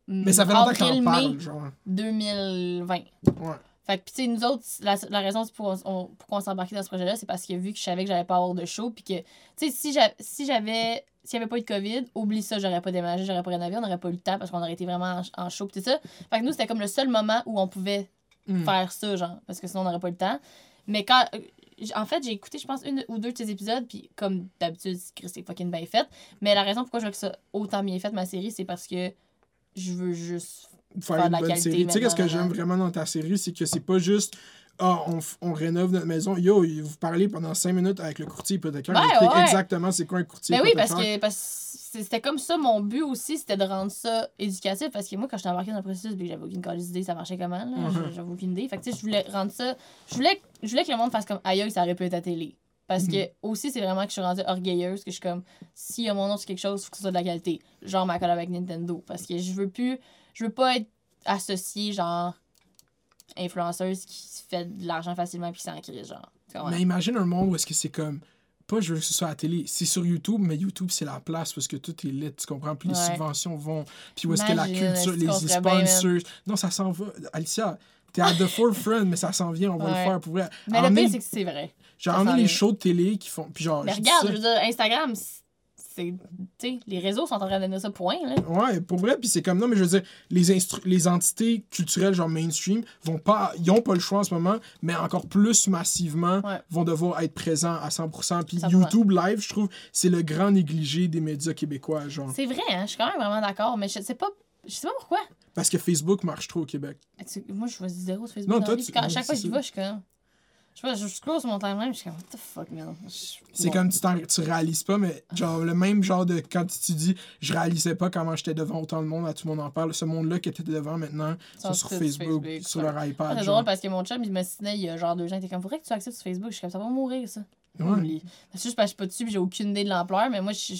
Mais ça fait longtemps qu'on parle, genre. 2020. Ouais. Fait que, tu sais, nous autres, la, la raison pour on, pourquoi on s'est embarqué dans ce projet-là, c'est parce que vu que je savais que j'allais pas avoir de show, puis que, tu sais, si j'a- si j'avais. S'il n'y avait pas eu de COVID, oublie ça, j'aurais pas déménagé, j'aurais pas rénové, on n'aurait pas eu le temps parce qu'on aurait été vraiment en, en show, pis tout ça. Fait que nous, c'était comme le seul moment où on pouvait Mm. faire ça, genre, parce que sinon, on n'aurait pas eu le temps. Mais quand. euh, En fait, j'ai écouté, je pense, une ou deux de tes épisodes, puis comme d'habitude, c'est fucking bien fait. Mais la raison pourquoi je veux que ça autant bien fait, ma série, c'est parce que je veux juste faire Faire une bonne série. Tu sais, qu'est-ce que j'aime vraiment dans ta série, c'est que c'est pas juste. Ah, on, on rénove notre maison. Yo, vous parlez pendant 5 minutes avec le courtier hypothécaire. Ouais, vous expliquez ouais. exactement c'est quoi un courtier Ben oui, parce hypothécaire? que parce c'était comme ça, mon but aussi, c'était de rendre ça éducatif. Parce que moi, quand j'étais embarquée dans le processus, ben, j'avais aucune d'idée, ça marchait comment. Mhm. J'avais aucune idée. Fait que, tu sais, je voulais rendre ça. Je voulais, je voulais que le monde fasse comme aïe, ça aurait pu être à télé. Parce que aussi, c'est vraiment que je suis rendue orgueilleuse, que je suis comme, s'il y a mon nom sur quelque chose, il faut que ce soit de la qualité. Genre ma collab avec Nintendo. Parce que je veux plus, je veux pas être associée, genre, influenceuse qui se fait de l'argent facilement puis qui s'en crise, genre. Mais imagine un monde où est-ce que c'est comme. Pas je veux que ce soit à la télé, c'est sur YouTube, mais YouTube c'est la place parce que tout est lit, tu comprends? Puis les Ouais. subventions vont. Puis où est-ce que la culture, les bien, sponsors. Non, ça s'en va. Alicia, t'es à the forefront, mais ça s'en vient, on va le faire pour vrai. Mais le pire, c'est que c'est vrai. Genre, ça on s'en a les shows de télé qui font. Puis genre, Mais regarde, je veux dire, Instagram, les réseaux sont en train de donner ça point, là. Ouais, pour vrai, puis c'est comme non, mais je veux dire, les, les entités culturelles, genre mainstream, vont pas, ils ont pas le choix en ce moment, mais encore plus massivement, Ouais. vont devoir être présents à 100%. Puis 100%. YouTube Live, je trouve, c'est le grand négligé des médias québécois, genre. C'est vrai, hein, je suis quand même vraiment d'accord, mais je sais pas. Je sais pas pourquoi. Parce que Facebook marche trop au Québec. Moi, je choisis zéro sur Facebook. Non, toi, tu- quand- à chaque fois que ça. vais, je suis comme. Je sais pas, je sur mon timeline, je suis comme, what the fuck, man. C'est bon. comme tu, tu réalises pas, mais genre le même genre de quand tu dis je réalisais pas comment j'étais devant autant de monde, à tout le monde en parle. Ce monde-là qui était devant maintenant, sont sur Facebook, Facebook, sur leur Ah, iPad. C'est genre. drôle parce que mon chum, il me signait il y a genre deux ans, il était comme, faudrait que tu acceptes sur Facebook. Je suis comme, ça va mourir, ça. Ouais. C'est juste parce que je suis pas dessus, puis j'ai aucune idée de l'ampleur, mais moi, je.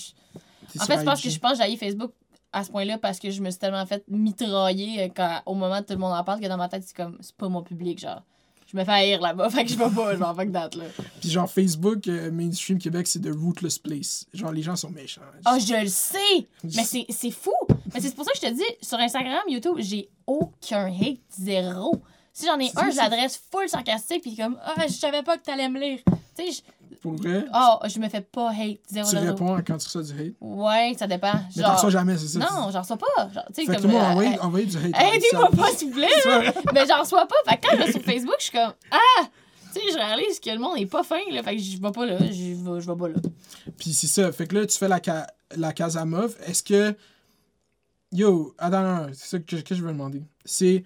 En fait, je pense que je pense que j'ai Facebook à ce point-là parce que je me suis tellement fait mitrailler quand, au moment où tout le monde en parle que dans ma tête, c'est comme, c'est pas mon public, genre. Je me fais haïr là-bas, fait que je vais pas, genre, fuck that, là. Puis genre Facebook, euh, mainstream Québec, c'est the rootless place. Genre les gens sont méchants. Ah, je le sais! Mais c'est c'est fou! Mais c'est pour ça que je te dis, sur Instagram, YouTube, j'ai aucun hate, zéro. Si j'en ai un, l'adresse full sarcastique, puis comme, ah, je savais pas que t'allais me lire. Tu sais, je- Pour vrai, oh, je me fais pas hate, zéro, tu réponds à quand tu reçois du hate? Ouais, ça dépend. Mais t'en Genre, reçois jamais, c'est ça. non, j'en reçois pas. Genre, tu sais, Fait que comme. moi, euh, envoyer, euh, envoyer du hate. Aidez-moi pas, s'il vous plaît! Mais j'en reçois pas. Fait que quand je vais sur Facebook, je suis comme, ah! Tu sais, je réalise que le monde est pas fin, là. Fait que je vais pas là. Je vais, je vais pas là. Puis c'est ça. Fait que là, tu fais la, ca... la Casamove. Est-ce que. Yo, attends, c'est ça que, que je veux demander. C'est.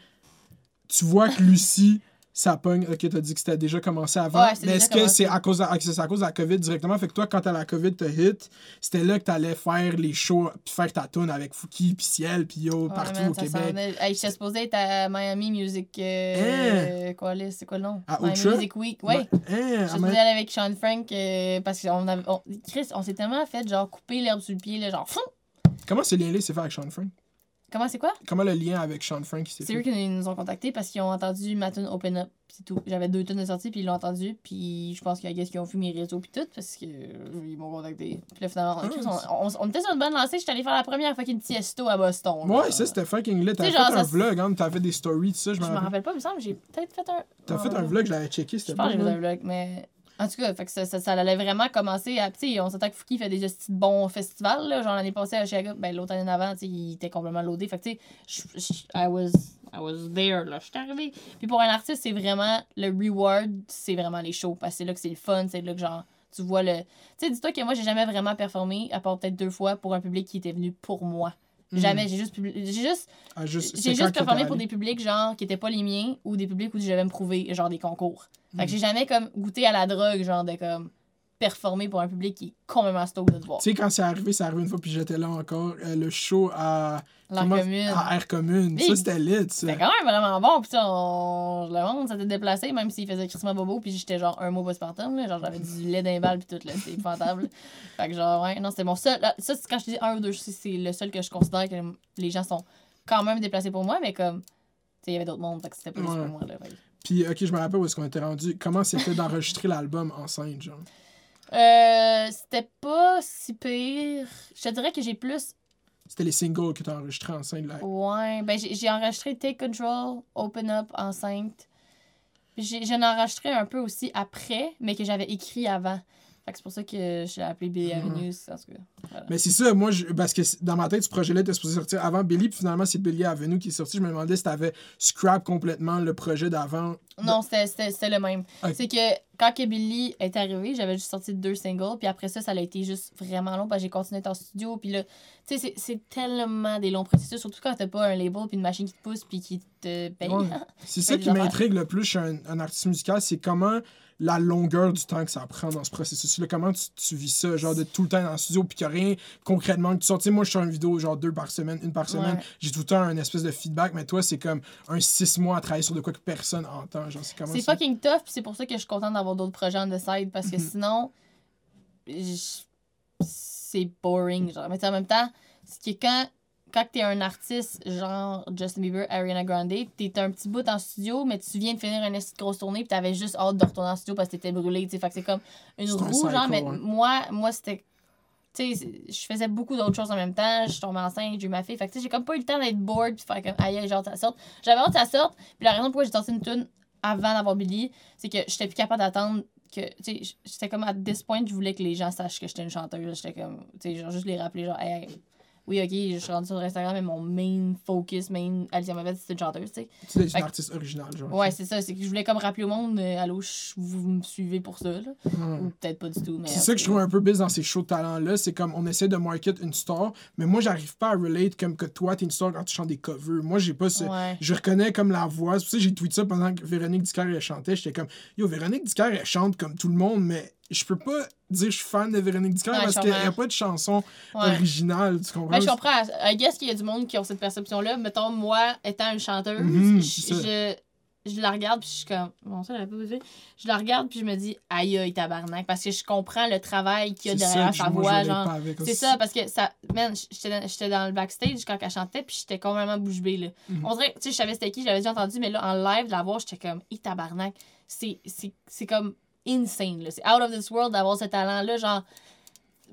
Tu vois que Lucie, ça pogne. Ok, t'as dit que c'était déjà commencé avant. Ouais, mais est-ce que c'est à, cause de, c'est à cause de la COVID directement? Fait que toi, quand t'as la COVID te hit, c'était là que t'allais faire les shows, puis faire ta tune avec Fouki, puis Ciel, puis yo, Ouais, partout man, au Québec. Hey, j'étais supposée être à Miami Music. Euh, Quoi, là? C'est quoi le nom? À Miami Ultra? Music Week. Ouais. Hein, Je ah, suis allée avec Sean Frank euh, parce qu'on avait. on- Chris, on s'est tellement fait genre couper l'herbe sur le pied, là, genre. Comment ce lien-là s'est fait avec Sean Frank? Comment c'est quoi? Comment le lien avec Sean Frank s'est C'est eux qui nous ont contactés parce qu'ils ont entendu ma tune Open Up. C'est tout. J'avais deux tunes de sortie, puis ils l'ont entendu. Puis je pense qu'il y a qui ont vu mes réseaux, puis tout, parce qu'ils m'ont contacté. Puis là, finalement, Ah, on, on- on était sur une bonne lancée. J'étais allée faire la première fucking tiesto à Boston. Ouais, là. ça c'était fucking lit. T'avais fait genre, un ça- vlog, hein, t'avais fait des stories, tout ça, je Je me rappelle. pas, il me semble j'ai peut-être fait un. T'as fait un vlog, je l'avais checké, Je c'était pense pas que j'ai fait un vlog, mais. En tout cas, fait que ça, ça, ça allait vraiment commencer à. On s'entend que Fouki fait des bons festivals, là. Genre l'année passée à Chicago, ben l'autre année d'avant, tu sais, il était complètement loadé. Fait que, tu sais, I was, I was there, là. J'étais arrivée. Puis pour un artiste, c'est vraiment. Le reward, c'est vraiment les shows. Parce que c'est là que c'est le fun, c'est là que, genre, tu vois le. Tu sais, dis-toi que moi, j'ai jamais vraiment performé, à part peut-être deux fois, pour un public qui était venu pour moi. Mhm. Jamais. J'ai juste, publi- j'ai juste Ah, juste- j'ai juste performé pour des publics genre qui étaient pas les miens ou des publics où je devais me prouver genre des concours. Fait Hmm. que j'ai jamais comme goûté à la drogue genre de comme performer pour un public qui est complètement stoked de te voir. Tu sais, quand c'est arrivé, c'est arrivé une fois, puis j'étais là encore, euh, le show à. Comment- commune. À Air Commune. Oui. Ça, c'était lit, ça. C'était quand même vraiment bon. Puis, on... le monde s'était déplacé, même s'il faisait Christmas Bobo. Puis, j'étais genre un mot postpartum. Là. Genre, j'avais du lait d'un bal. Puis, tout, là. C'était épouvantable. fait que, genre, ouais, non, c'était mon seul. Ça, c'est quand je te dis un ou deux, c'est le seul que je considère que les gens sont quand même déplacés pour moi. Mais, comme, tu sais, il y avait d'autres mondes. Fait que c'était juste Ouais. pour moi. Là, Puis, ok, je me rappelle où est-ce qu'on était rendu. Comment c'était d'enregistrer l'album en scène, genre? Euh, c'était pas si pire. Je te dirais que j'ai plus. C'était les singles que t'as enregistrés en scène, là. Ouais, ben j'ai enregistré Take Control, Open Up, Enceinte. J'en ai enregistré un peu aussi après, mais que j'avais écrit avant. Fait que c'est pour ça que je l'ai appelé Billy. Avenue. En tout cas, voilà. Mais c'est ça, moi, je- parce que dans ma tête, ce projet-là était supposé sortir avant Billy, puis finalement, c'est Billy Avenue qui est sorti. Je me demandais si t'avais scrap complètement le projet d'avant. Non, c'était- le même. C'est que quand que Billy est arrivé, j'avais juste sorti deux singles, puis après ça, ça a été juste vraiment long, parce que j'ai continué en studio, puis là, tu sais, c'est- tellement des longs processus, surtout quand t'as pas un label, puis une machine qui te pousse, puis qui te paye. Ouais. C'est ça qui m'intrigue le plus chez un, un artiste musical, c'est comment la longueur du temps que ça prend dans ce processus-là. Comment tu, tu vis ça, genre de tout le temps dans le studio, puis qu'il n'y a rien concrètement que tu sais, moi, je sors une vidéo genre deux par semaine, une par semaine. Ouais. J'ai tout le temps un espèce de feedback, mais toi, c'est comme un six mois à travailler sur de quoi que personne entend. Genre, c'est C'est fucking tough, puis c'est pour ça que je suis contente d'avoir d'autres projets on the side, parce que Mhm. sinon, c'est boring. Genre. Mais en même temps, ce qui est quand, quand t'es un artiste genre Justin Bieber, Ariana Grande, t'es un petit bout en studio, mais tu viens de finir une grosse tournée, puis t'avais juste hâte de retourner en studio parce que t'étais brûlé. Fait que c'est comme une un roue, cycle, genre, mais ouais. moi, moi c'était. Tu sais, je faisais beaucoup d'autres choses en même temps. Je tombée enceinte, j'ai eu ma fille. Fait que, tu sais, j'ai comme pas eu le temps d'être bored puis faire comme, aïe, que ça sorte. J'avais hâte que ça sorte. Puis la raison pourquoi j'ai sorti une tune avant d'avoir Billy, c'est que j'étais plus capable d'attendre que, tu sais, j'étais comme à this point, je voulais que les gens sachent que j'étais une chanteuse. J'étais comme, tu sais, genre juste les rappeler, genre, hey, oui, ok, je suis rendue sur Instagram, mais mon main focus, main Alicia Mavette, c'est une chanteuse, tu sais. Tu sais, c'est une artiste originale, genre. Ouais, c'est ça, c'est que je voulais comme rappeler au monde, euh, allô, vous me suivez pour ça, là. Ouais. Ou peut-être pas du tout, mais. C'est ça que je trouve un peu bizarre dans ces shows de talent-là, c'est comme on essaie de market une star, mais moi j'arrive pas à relate comme que toi t'es une star quand tu chantes des covers. Moi j'ai pas ce. Ouais. Je reconnais comme la voix. C'est pour ça que j'ai tweeté ça pendant que Véronique Dicker elle chantait. J'étais comme Yo, Véronique Dicker elle chante comme tout le monde, mais je peux pas dire je suis fan de Véronique Dicker Ouais, parce qu'il n'y a pas de chanson Ouais. originale. Tu comprends? Ben, je comprends. I guess qu'il y a du monde qui ont cette perception-là. Mettons, moi, étant une chanteuse, Mhm, je, ça. je, je la regarde, puis je suis comme. Bon, ça, j'avais pas osé. Je la regarde, puis je me dis, aïe, aïe, tabarnak. Parce que je comprends le travail qu'il y a ça derrière que sa voix. Genre, c'est ça, parce que ça. Man, j'étais dans, le backstage quand elle chantait, puis j'étais complètement bouche bée, là. Mhm. On dirait, tu sais, je savais c'était qui, je l'avais déjà entendu, mais là, en live, de la voir, j'étais comme, i tabarnak. C'est comme insane, là. C'est out of this world d'avoir ce talent-là. Genre,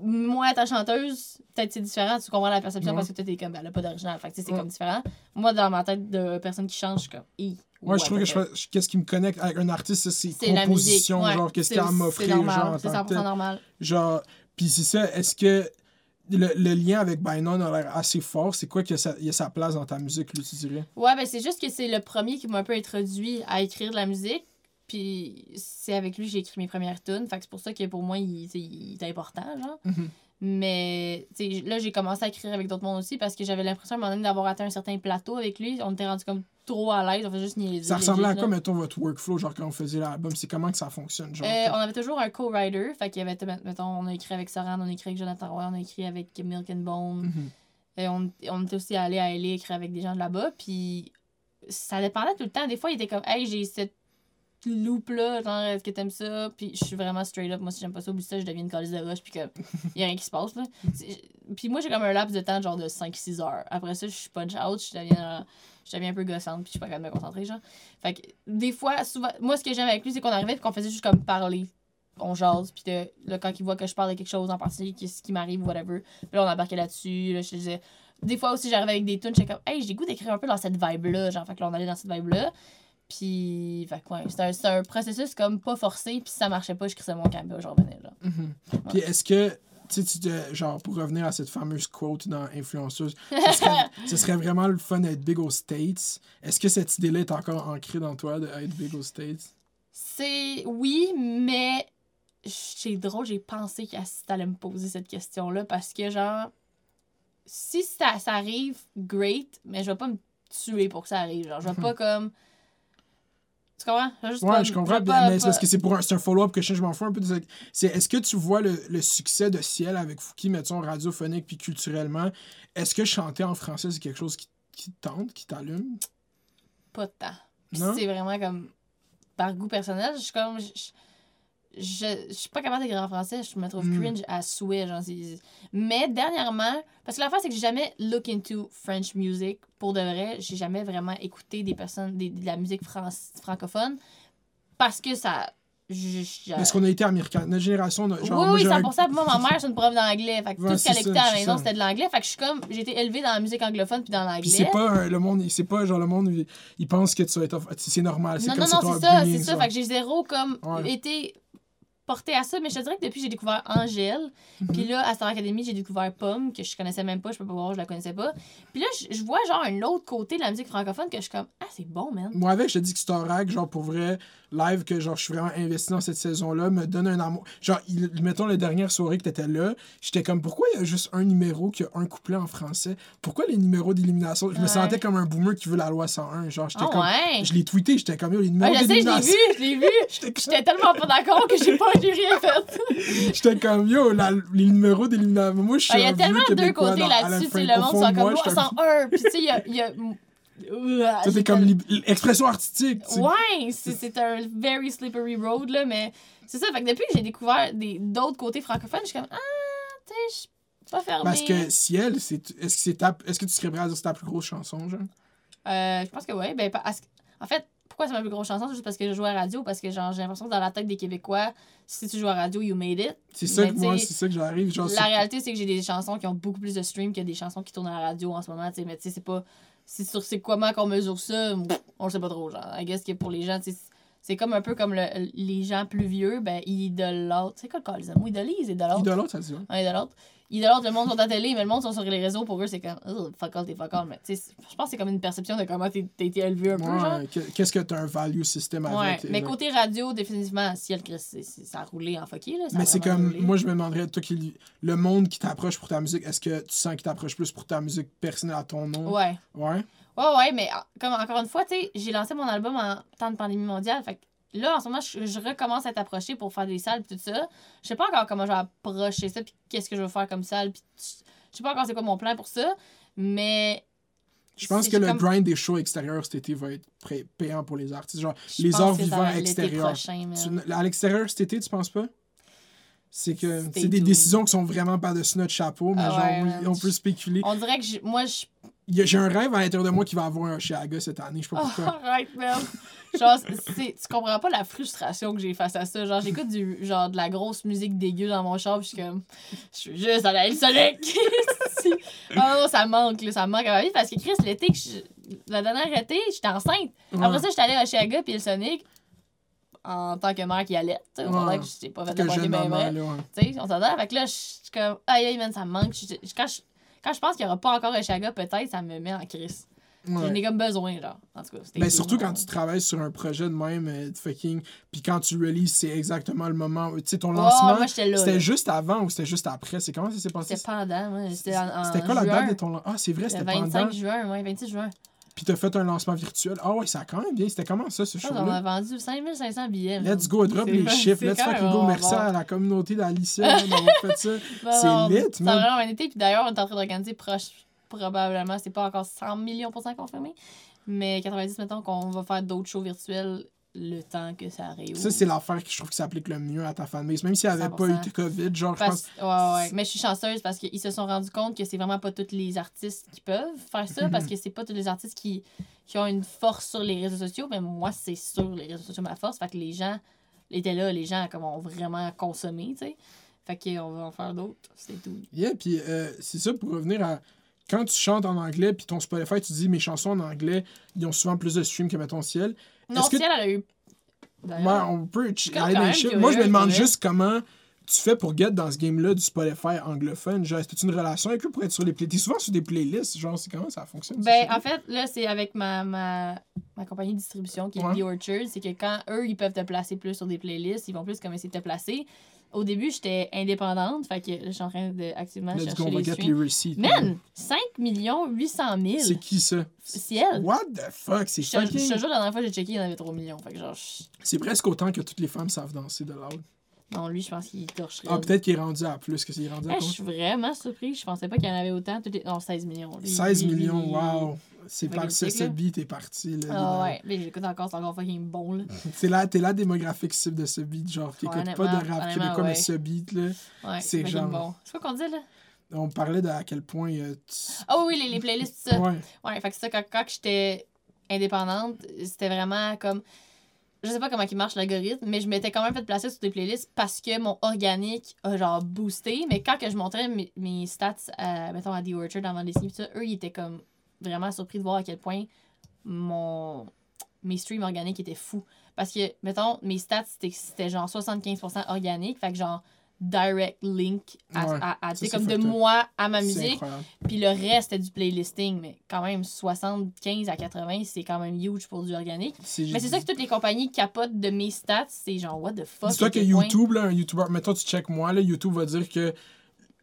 moi, ta chanteuse, peut-être c'est différent, tu comprends la perception Ouais. parce que toi, t'es comme, elle a pas d'original. Fait que, c'est Ouais. comme différent. Moi, dans ma tête de personne qui change, je suis comme, hi. Moi, je trouve que je qu'est-ce qui me connecte avec un artiste, c'est ses C'est la musique. compositions, genre, qu'est-ce C'est- qu'il a à m'offrir, genre, en C'est tant que 100% tel. normal. Genre, puis c'est ça, est-ce que le, le lien avec Bynone a l'air assez fort? C'est quoi qu'il y a sa, il y a sa place dans ta musique, lui, tu dirais? Ouais, ben c'est juste que c'est le premier qui m'a un peu introduit à écrire de la musique. Puis c'est avec lui que j'ai écrit mes premières tunes. Fait que c'est pour ça que pour moi, il, il est important, genre. Mhm. Mais là, j'ai commencé à écrire avec d'autres mondes aussi parce que j'avais l'impression à un moment donné d'avoir atteint un certain plateau avec lui. On était rendu comme trop à l'aise. On faisait juste niaiser. Ça ressemblait à quoi, mettons, votre workflow, genre, quand on faisait l'album? C'est comment que ça fonctionne, genre? Euh, on avait toujours un co-writer. Fait qu'il y avait, mettons, on a écrit avec Soran, on a écrit avec Jonathan Roy, on a écrit avec Milk and Bone. Mhm. Et on, on était aussi allé à LA écrire avec des gens de là-bas. Puis ça dépendait tout le temps. Des fois, il était comme, hey, j'ai cette loupe-là, genre, est-ce que t'aimes ça? Puis je suis vraiment straight up. Moi, si j'aime pas ça, oublie ça, je deviens une calice de roche. Puis comme, y a rien qui se passe, là. Puis moi, j'ai comme un laps de temps, genre de 5-6 heures. Après ça, je suis punch out, je deviens, je deviens un peu gossante, puis je suis pas capable de me concentrer, genre. Fait que des fois, souvent, moi, ce que j'aime avec lui, c'est qu'on arrivait, puis qu'on faisait juste comme parler. On jase, puis là, quand il voit que je parle de quelque chose en particulier, qu'est-ce qui m'arrive, whatever. Là, on embarquait là-dessus. Là, je disais. Des fois aussi, j'arrivais avec des tunes, j'étais comme, hey, j'ai goût d'écrire un peu dans cette vibe-là. Genre, fait que là, on allait dans cette vibe-là. Puis, ouais, c'est un, un processus comme pas forcé, puis si ça marchait pas, je crissais mon camp, je revenais. Mhm. Puis est-ce que, tu sais, tu te- genre, pour revenir à cette fameuse quote dans Influenceuse, ce serait, ce serait vraiment le fun d'être big aux States. Est-ce que cette idée-là est encore ancrée dans toi, d'être big aux States? C'est oui, mais c'est drôle, j'ai pensé que t'allais me poser cette question-là parce que, genre, si ça, ça arrive, great, mais je vais pas me tuer pour que ça arrive. Genre, je vais pas comme. Tu comprends? Juste Ouais, pas- je comprends, pas- mais c'est parce que c'est pour un, un follow-up que je, je m'en fous un peu. C'est est-ce que tu vois le, le succès de Ciel avec Fouki, mettons, radiophonique puis culturellement? Est-ce que chanter en français, c'est quelque chose qui, qui te tente, qui t'allume? Pas de temps. C'est vraiment comme. Par goût personnel, je suis comme. Je, je, je suis pas capable d'écrire en français, je me trouve Mm. cringe à souhait. Genre, mais dernièrement, parce que la fois, c'est que j'ai jamais look into French music pour de vrai. J'ai jamais vraiment écouté des personnes, des, de la musique fran- francophone parce que ça. je- je- Parce qu'on a été américain. Notre génération, genre, oui, moi, oui, j'ai un- 100%. Puis moi, ma mère, c'est une prof d'anglais. Fait que Ouais, tout ce qu'elle écoutait à la maison, c'était de l'anglais. Fait que je suis comme. J'ai été élevée dans la musique anglophone puis dans l'anglais. c'est pas un- le monde, c'est pas genre le monde, il, il pense que tu vas être. C'est normal. C'est Non, comme non, non, c'est ça, c'est ça. Fait que j'ai zéro comme Ouais. été porté à ça, mais je te dirais que depuis j'ai découvert Angèle, Mhm. puis là, à Star Academy, j'ai découvert Pomme, que je connaissais même pas, je peux pas voir, je la connaissais pas. Puis là, je, je vois genre un autre côté de la musique francophone que je suis comme, ah, c'est bon, man. Moi, avec, je te dis que Starak, genre, pour vrai, live, que genre, je suis vraiment investi dans cette saison-là, me donne un amour. Genre, il- mettons, la dernière soirée que t'étais là, j'étais comme, pourquoi il y a juste un numéro qui a un couplet en français? Pourquoi les numéros d'élimination? Je me sentais comme un boomer qui veut la loi 101. Genre, j'étais Ah comme. ouais! Je l'ai tweeté, j'étais comme, yo, les Ah, numéros je sais, je l'ai vu, je l'ai vu! J'étais tellement pas d'accord que j'ai pas j'ai rien fait. J'étais comme, yo, la- les numéros d'élimination. Moi, je suis Ah, Il y a tellement deux côtés là-dessus, le monde sont comme, moi, moi, j'étais un- 101, puis tu sais, il y a. c'est comme l'expression artistique. tu sais. Ouais, c'est un very slippery road, là, mais c'est ça. Fait que depuis que j'ai découvert des- d'autres côtés francophones, je suis comme, ah, tu sais, C'est pas fermé. Parce que Ciel, c'est, est-ce que c'est ta, est-ce que tu serais prêt à dire que c'est ta plus grosse chanson, genre? Euh, je pense que oui. Ben, parce en fait, pourquoi c'est ma plus grosse chanson? C'est juste parce que je joue à la radio. Parce que genre, j'ai l'impression que dans la tête des Québécois, si tu joues à la radio, you made it. C'est ça que moi, t'sais, c'est ça que j'arrive. La réalité, c'est que j'ai des chansons qui ont beaucoup plus de streams que des chansons qui tournent à la radio en ce moment. Mais tu sais, c'est pas. C'est sur c'est comment qu'on mesure ça, on sait pas trop. Genre, I guess que pour les gens, c'est comme un peu comme le- les gens plus vieux, ben, ils idolâtrent. C'est quoi le cas, les amours? Idolise, idolâtrent. Idolâtre, ça dit, ouais. Un idolâtre. Idolâtre, le monde sur la télé, mais le monde sont sur les réseaux. Pour eux, c'est comme, oh, fuck all, t'es fuck all. Mais tu sais, je pense que c'est comme une perception de comment t'es- été élevé un peu. Ouais, qu'est-ce que t'as un value system Ouais, avec? mais là. côté radio, définitivement, ciel, Chris, c'est- c'est- ça a roulé en fucké, là. ça Mais c'est comme, roulé. moi, je me demanderais, toi, qui, le monde qui t'approche pour ta musique, est-ce que tu sens qu'il t'approche plus pour ta musique personnelle à ton nom? Ouais. Ouais? Ouais, ouais, mais en- comme encore une fois, tu sais, j'ai lancé mon album en temps de pandémie mondiale. Fait que là, en ce moment, je, je recommence à être approchée pour faire des salles pis tout ça. Je sais pas encore comment je vais approcher ça, puis qu'est-ce que je vais faire comme salle, puis je sais pas encore c'est quoi mon plan pour ça, mais. Je pense que le comme- grind des shows extérieurs cet été va être payant pour les artistes. Genre, je les arts vivants extérieurs. prochain, man. Tu- à l'extérieur cet été, tu penses pas? C'est que c'est des décisions qui sont vraiment par-dessus notre chapeau, mais Ah genre, oui, on peut spéculer. On dirait que moi, je. J'ai un rêve à l'intérieur de moi qui va avoir un Chiaga cette année, je sais pas Oh, pourquoi. arrête, man. Genre, c'est- tu comprends pas la frustration que j'ai face à ça. Genre, j'écoute du genre de la grosse musique dégueu dans mon char, puis je suis comme. Je suis juste à la Sonic. Non, ça manque, là, ça manque à ma vie. Parce que Chris, l'été, que je- la dernière été, j'étais enceinte. Après Ouais. ça, j'étais allée à Chiaga, puis le Sonic, en tant que mère qui allait. Tu sais, Ouais. que j'étais pas fait de. Tu sais, on s'entend. Fait que là, je suis comme, aïe, aïe, man, ça me manque. Je- je- Quand je, quand je pense qu'il y aura pas encore un Chiaga, peut-être, ça me met en crise. J'en Ouais. ai comme besoin, genre. En tout cas, c'était Ben, surtout quand tu travailles sur un projet de même, euh, de fucking. Puis quand tu releases, c'est exactement le moment. Tu sais, ton lancement, c'était juste avant ou c'était juste après? C'est comment ça s'est passé? C'était pendant, moi. C'était en, en C'était quoi la date de ton lancement? Ah, c'est vrai, Le c'était 25 pendant. juin, ouais, 26 juin. Puis t'as fait un lancement virtuel. Ah ouais, ça a quand même bien. C'était comment ça, ce Je pense qu'on a show-là? vendu 5500 billets. Let's go, drop les chiffres. Let's fucking go. Merci à la communauté d'Alicia là, d'avoir fait ça. C'est lit, Ça a man. vraiment été. Puis d'ailleurs, on est en train d'organiser proche, probablement, c'est pas encore 100 millions pour ça confirmé. Mais 90, mettons qu'on va faire d'autres shows virtuels le temps que ça réouvre. Ça, c'est l'affaire que je trouve qui s'applique le mieux à ta fanbase. Même s'il n'y avait pas eu 100%. de COVID, genre, je Parce- pense. ouais, ouais. Mais je suis chanceuse parce qu'ils se sont rendus compte que c'est vraiment pas tous les artistes qui peuvent faire ça Mhm. parce que c'est pas tous les artistes qui, qui ont une force sur les réseaux sociaux. Mais moi, c'est sur les réseaux sociaux ma force. Fait que les gens étaient là, les gens comme, ont vraiment consommé, tu sais. Fait qu'on va en faire d'autres, c'est tout. Yeah, puis euh, c'est ça pour revenir à. Quand tu chantes en anglais, puis ton Spotify, tu dis mes chansons en anglais, ils ont souvent plus de streams que mettons ciel. Non, Est-ce que- elle a eu. Ouais, on peut aller dans les même chiffres. curieux, Moi, je me demande juste comment tu fais pour get dans ce game-là du Spotify anglophone. Genre, est-ce que tu as une relation avec eux pour être sur les playlists? T'es souvent sur des playlists, genre, c'est comment ça fonctionne? Ben, en fait, là, c'est avec ma, ma, ma compagnie de distribution qui est Ouais. The Orchard. C'est que quand eux, ils peuvent te placer plus sur des playlists, ils vont plus comme essayer de te placer. Au début, j'étais indépendante. Fait que je suis en train de activement chercher on va les get les receipts. Man! 5 800 000! C'est qui ça? Ciel! What the fuck? C'est Je te je te fucking... jure, la dernière fois j'ai checké, il y en avait 3 millions. Fait que genre, je- C'est presque autant que toutes les femmes savent danser de loud. non, lui, je pense qu'il torcherait. Ah, peut-être qu'il est rendu à plus que c'est rendu à Eh, je suis vraiment surpris. Je pensais pas qu'il y en avait autant. Toutes les- Non, 16 millions. Lui, 16 lui, millions, lui, wow! C'est par que ce, ce beat est parti. Là, Ah ouais, mais j'écoute encore, c'est encore fucking bon là. T'es la, t'es la démographique cible de ce beat, genre, qui écoute pas de rap québécois, mais ouais. ce beat, là. Ouais, C'est genre- bon. C'est quoi qu'on dit là? On parlait de à quel point. euh, tu- Ah oui, les, les playlists, ça. Ouais. Ouais, fait que ça, quand, quand j'étais indépendante, c'était vraiment comme. Je sais pas comment il marche l'algorithme, mais je m'étais quand même fait placer sur des playlists parce que mon organique a genre boosté. Mais quand que je montrais mes, mes stats, à, mettons à The Orchard avant les signes, eux, ils étaient comme vraiment surpris de voir à quel point mon mes streams organiques étaient fous. Parce que, mettons, mes stats, c'était- genre 75% organique. Fait que genre direct link à, Ouais, à- à- comme c'est de moi à ma C'est musique. Puis le reste, c'était du playlisting, mais quand même 75 à 80, c'est quand même huge pour du organique. C'est Mais c'est ça que toutes les compagnies capotent de mes stats, c'est genre what the fuck. Dis-toi à que YouTube, là, un YouTuber, mettons, tu check moi, là, YouTube va dire que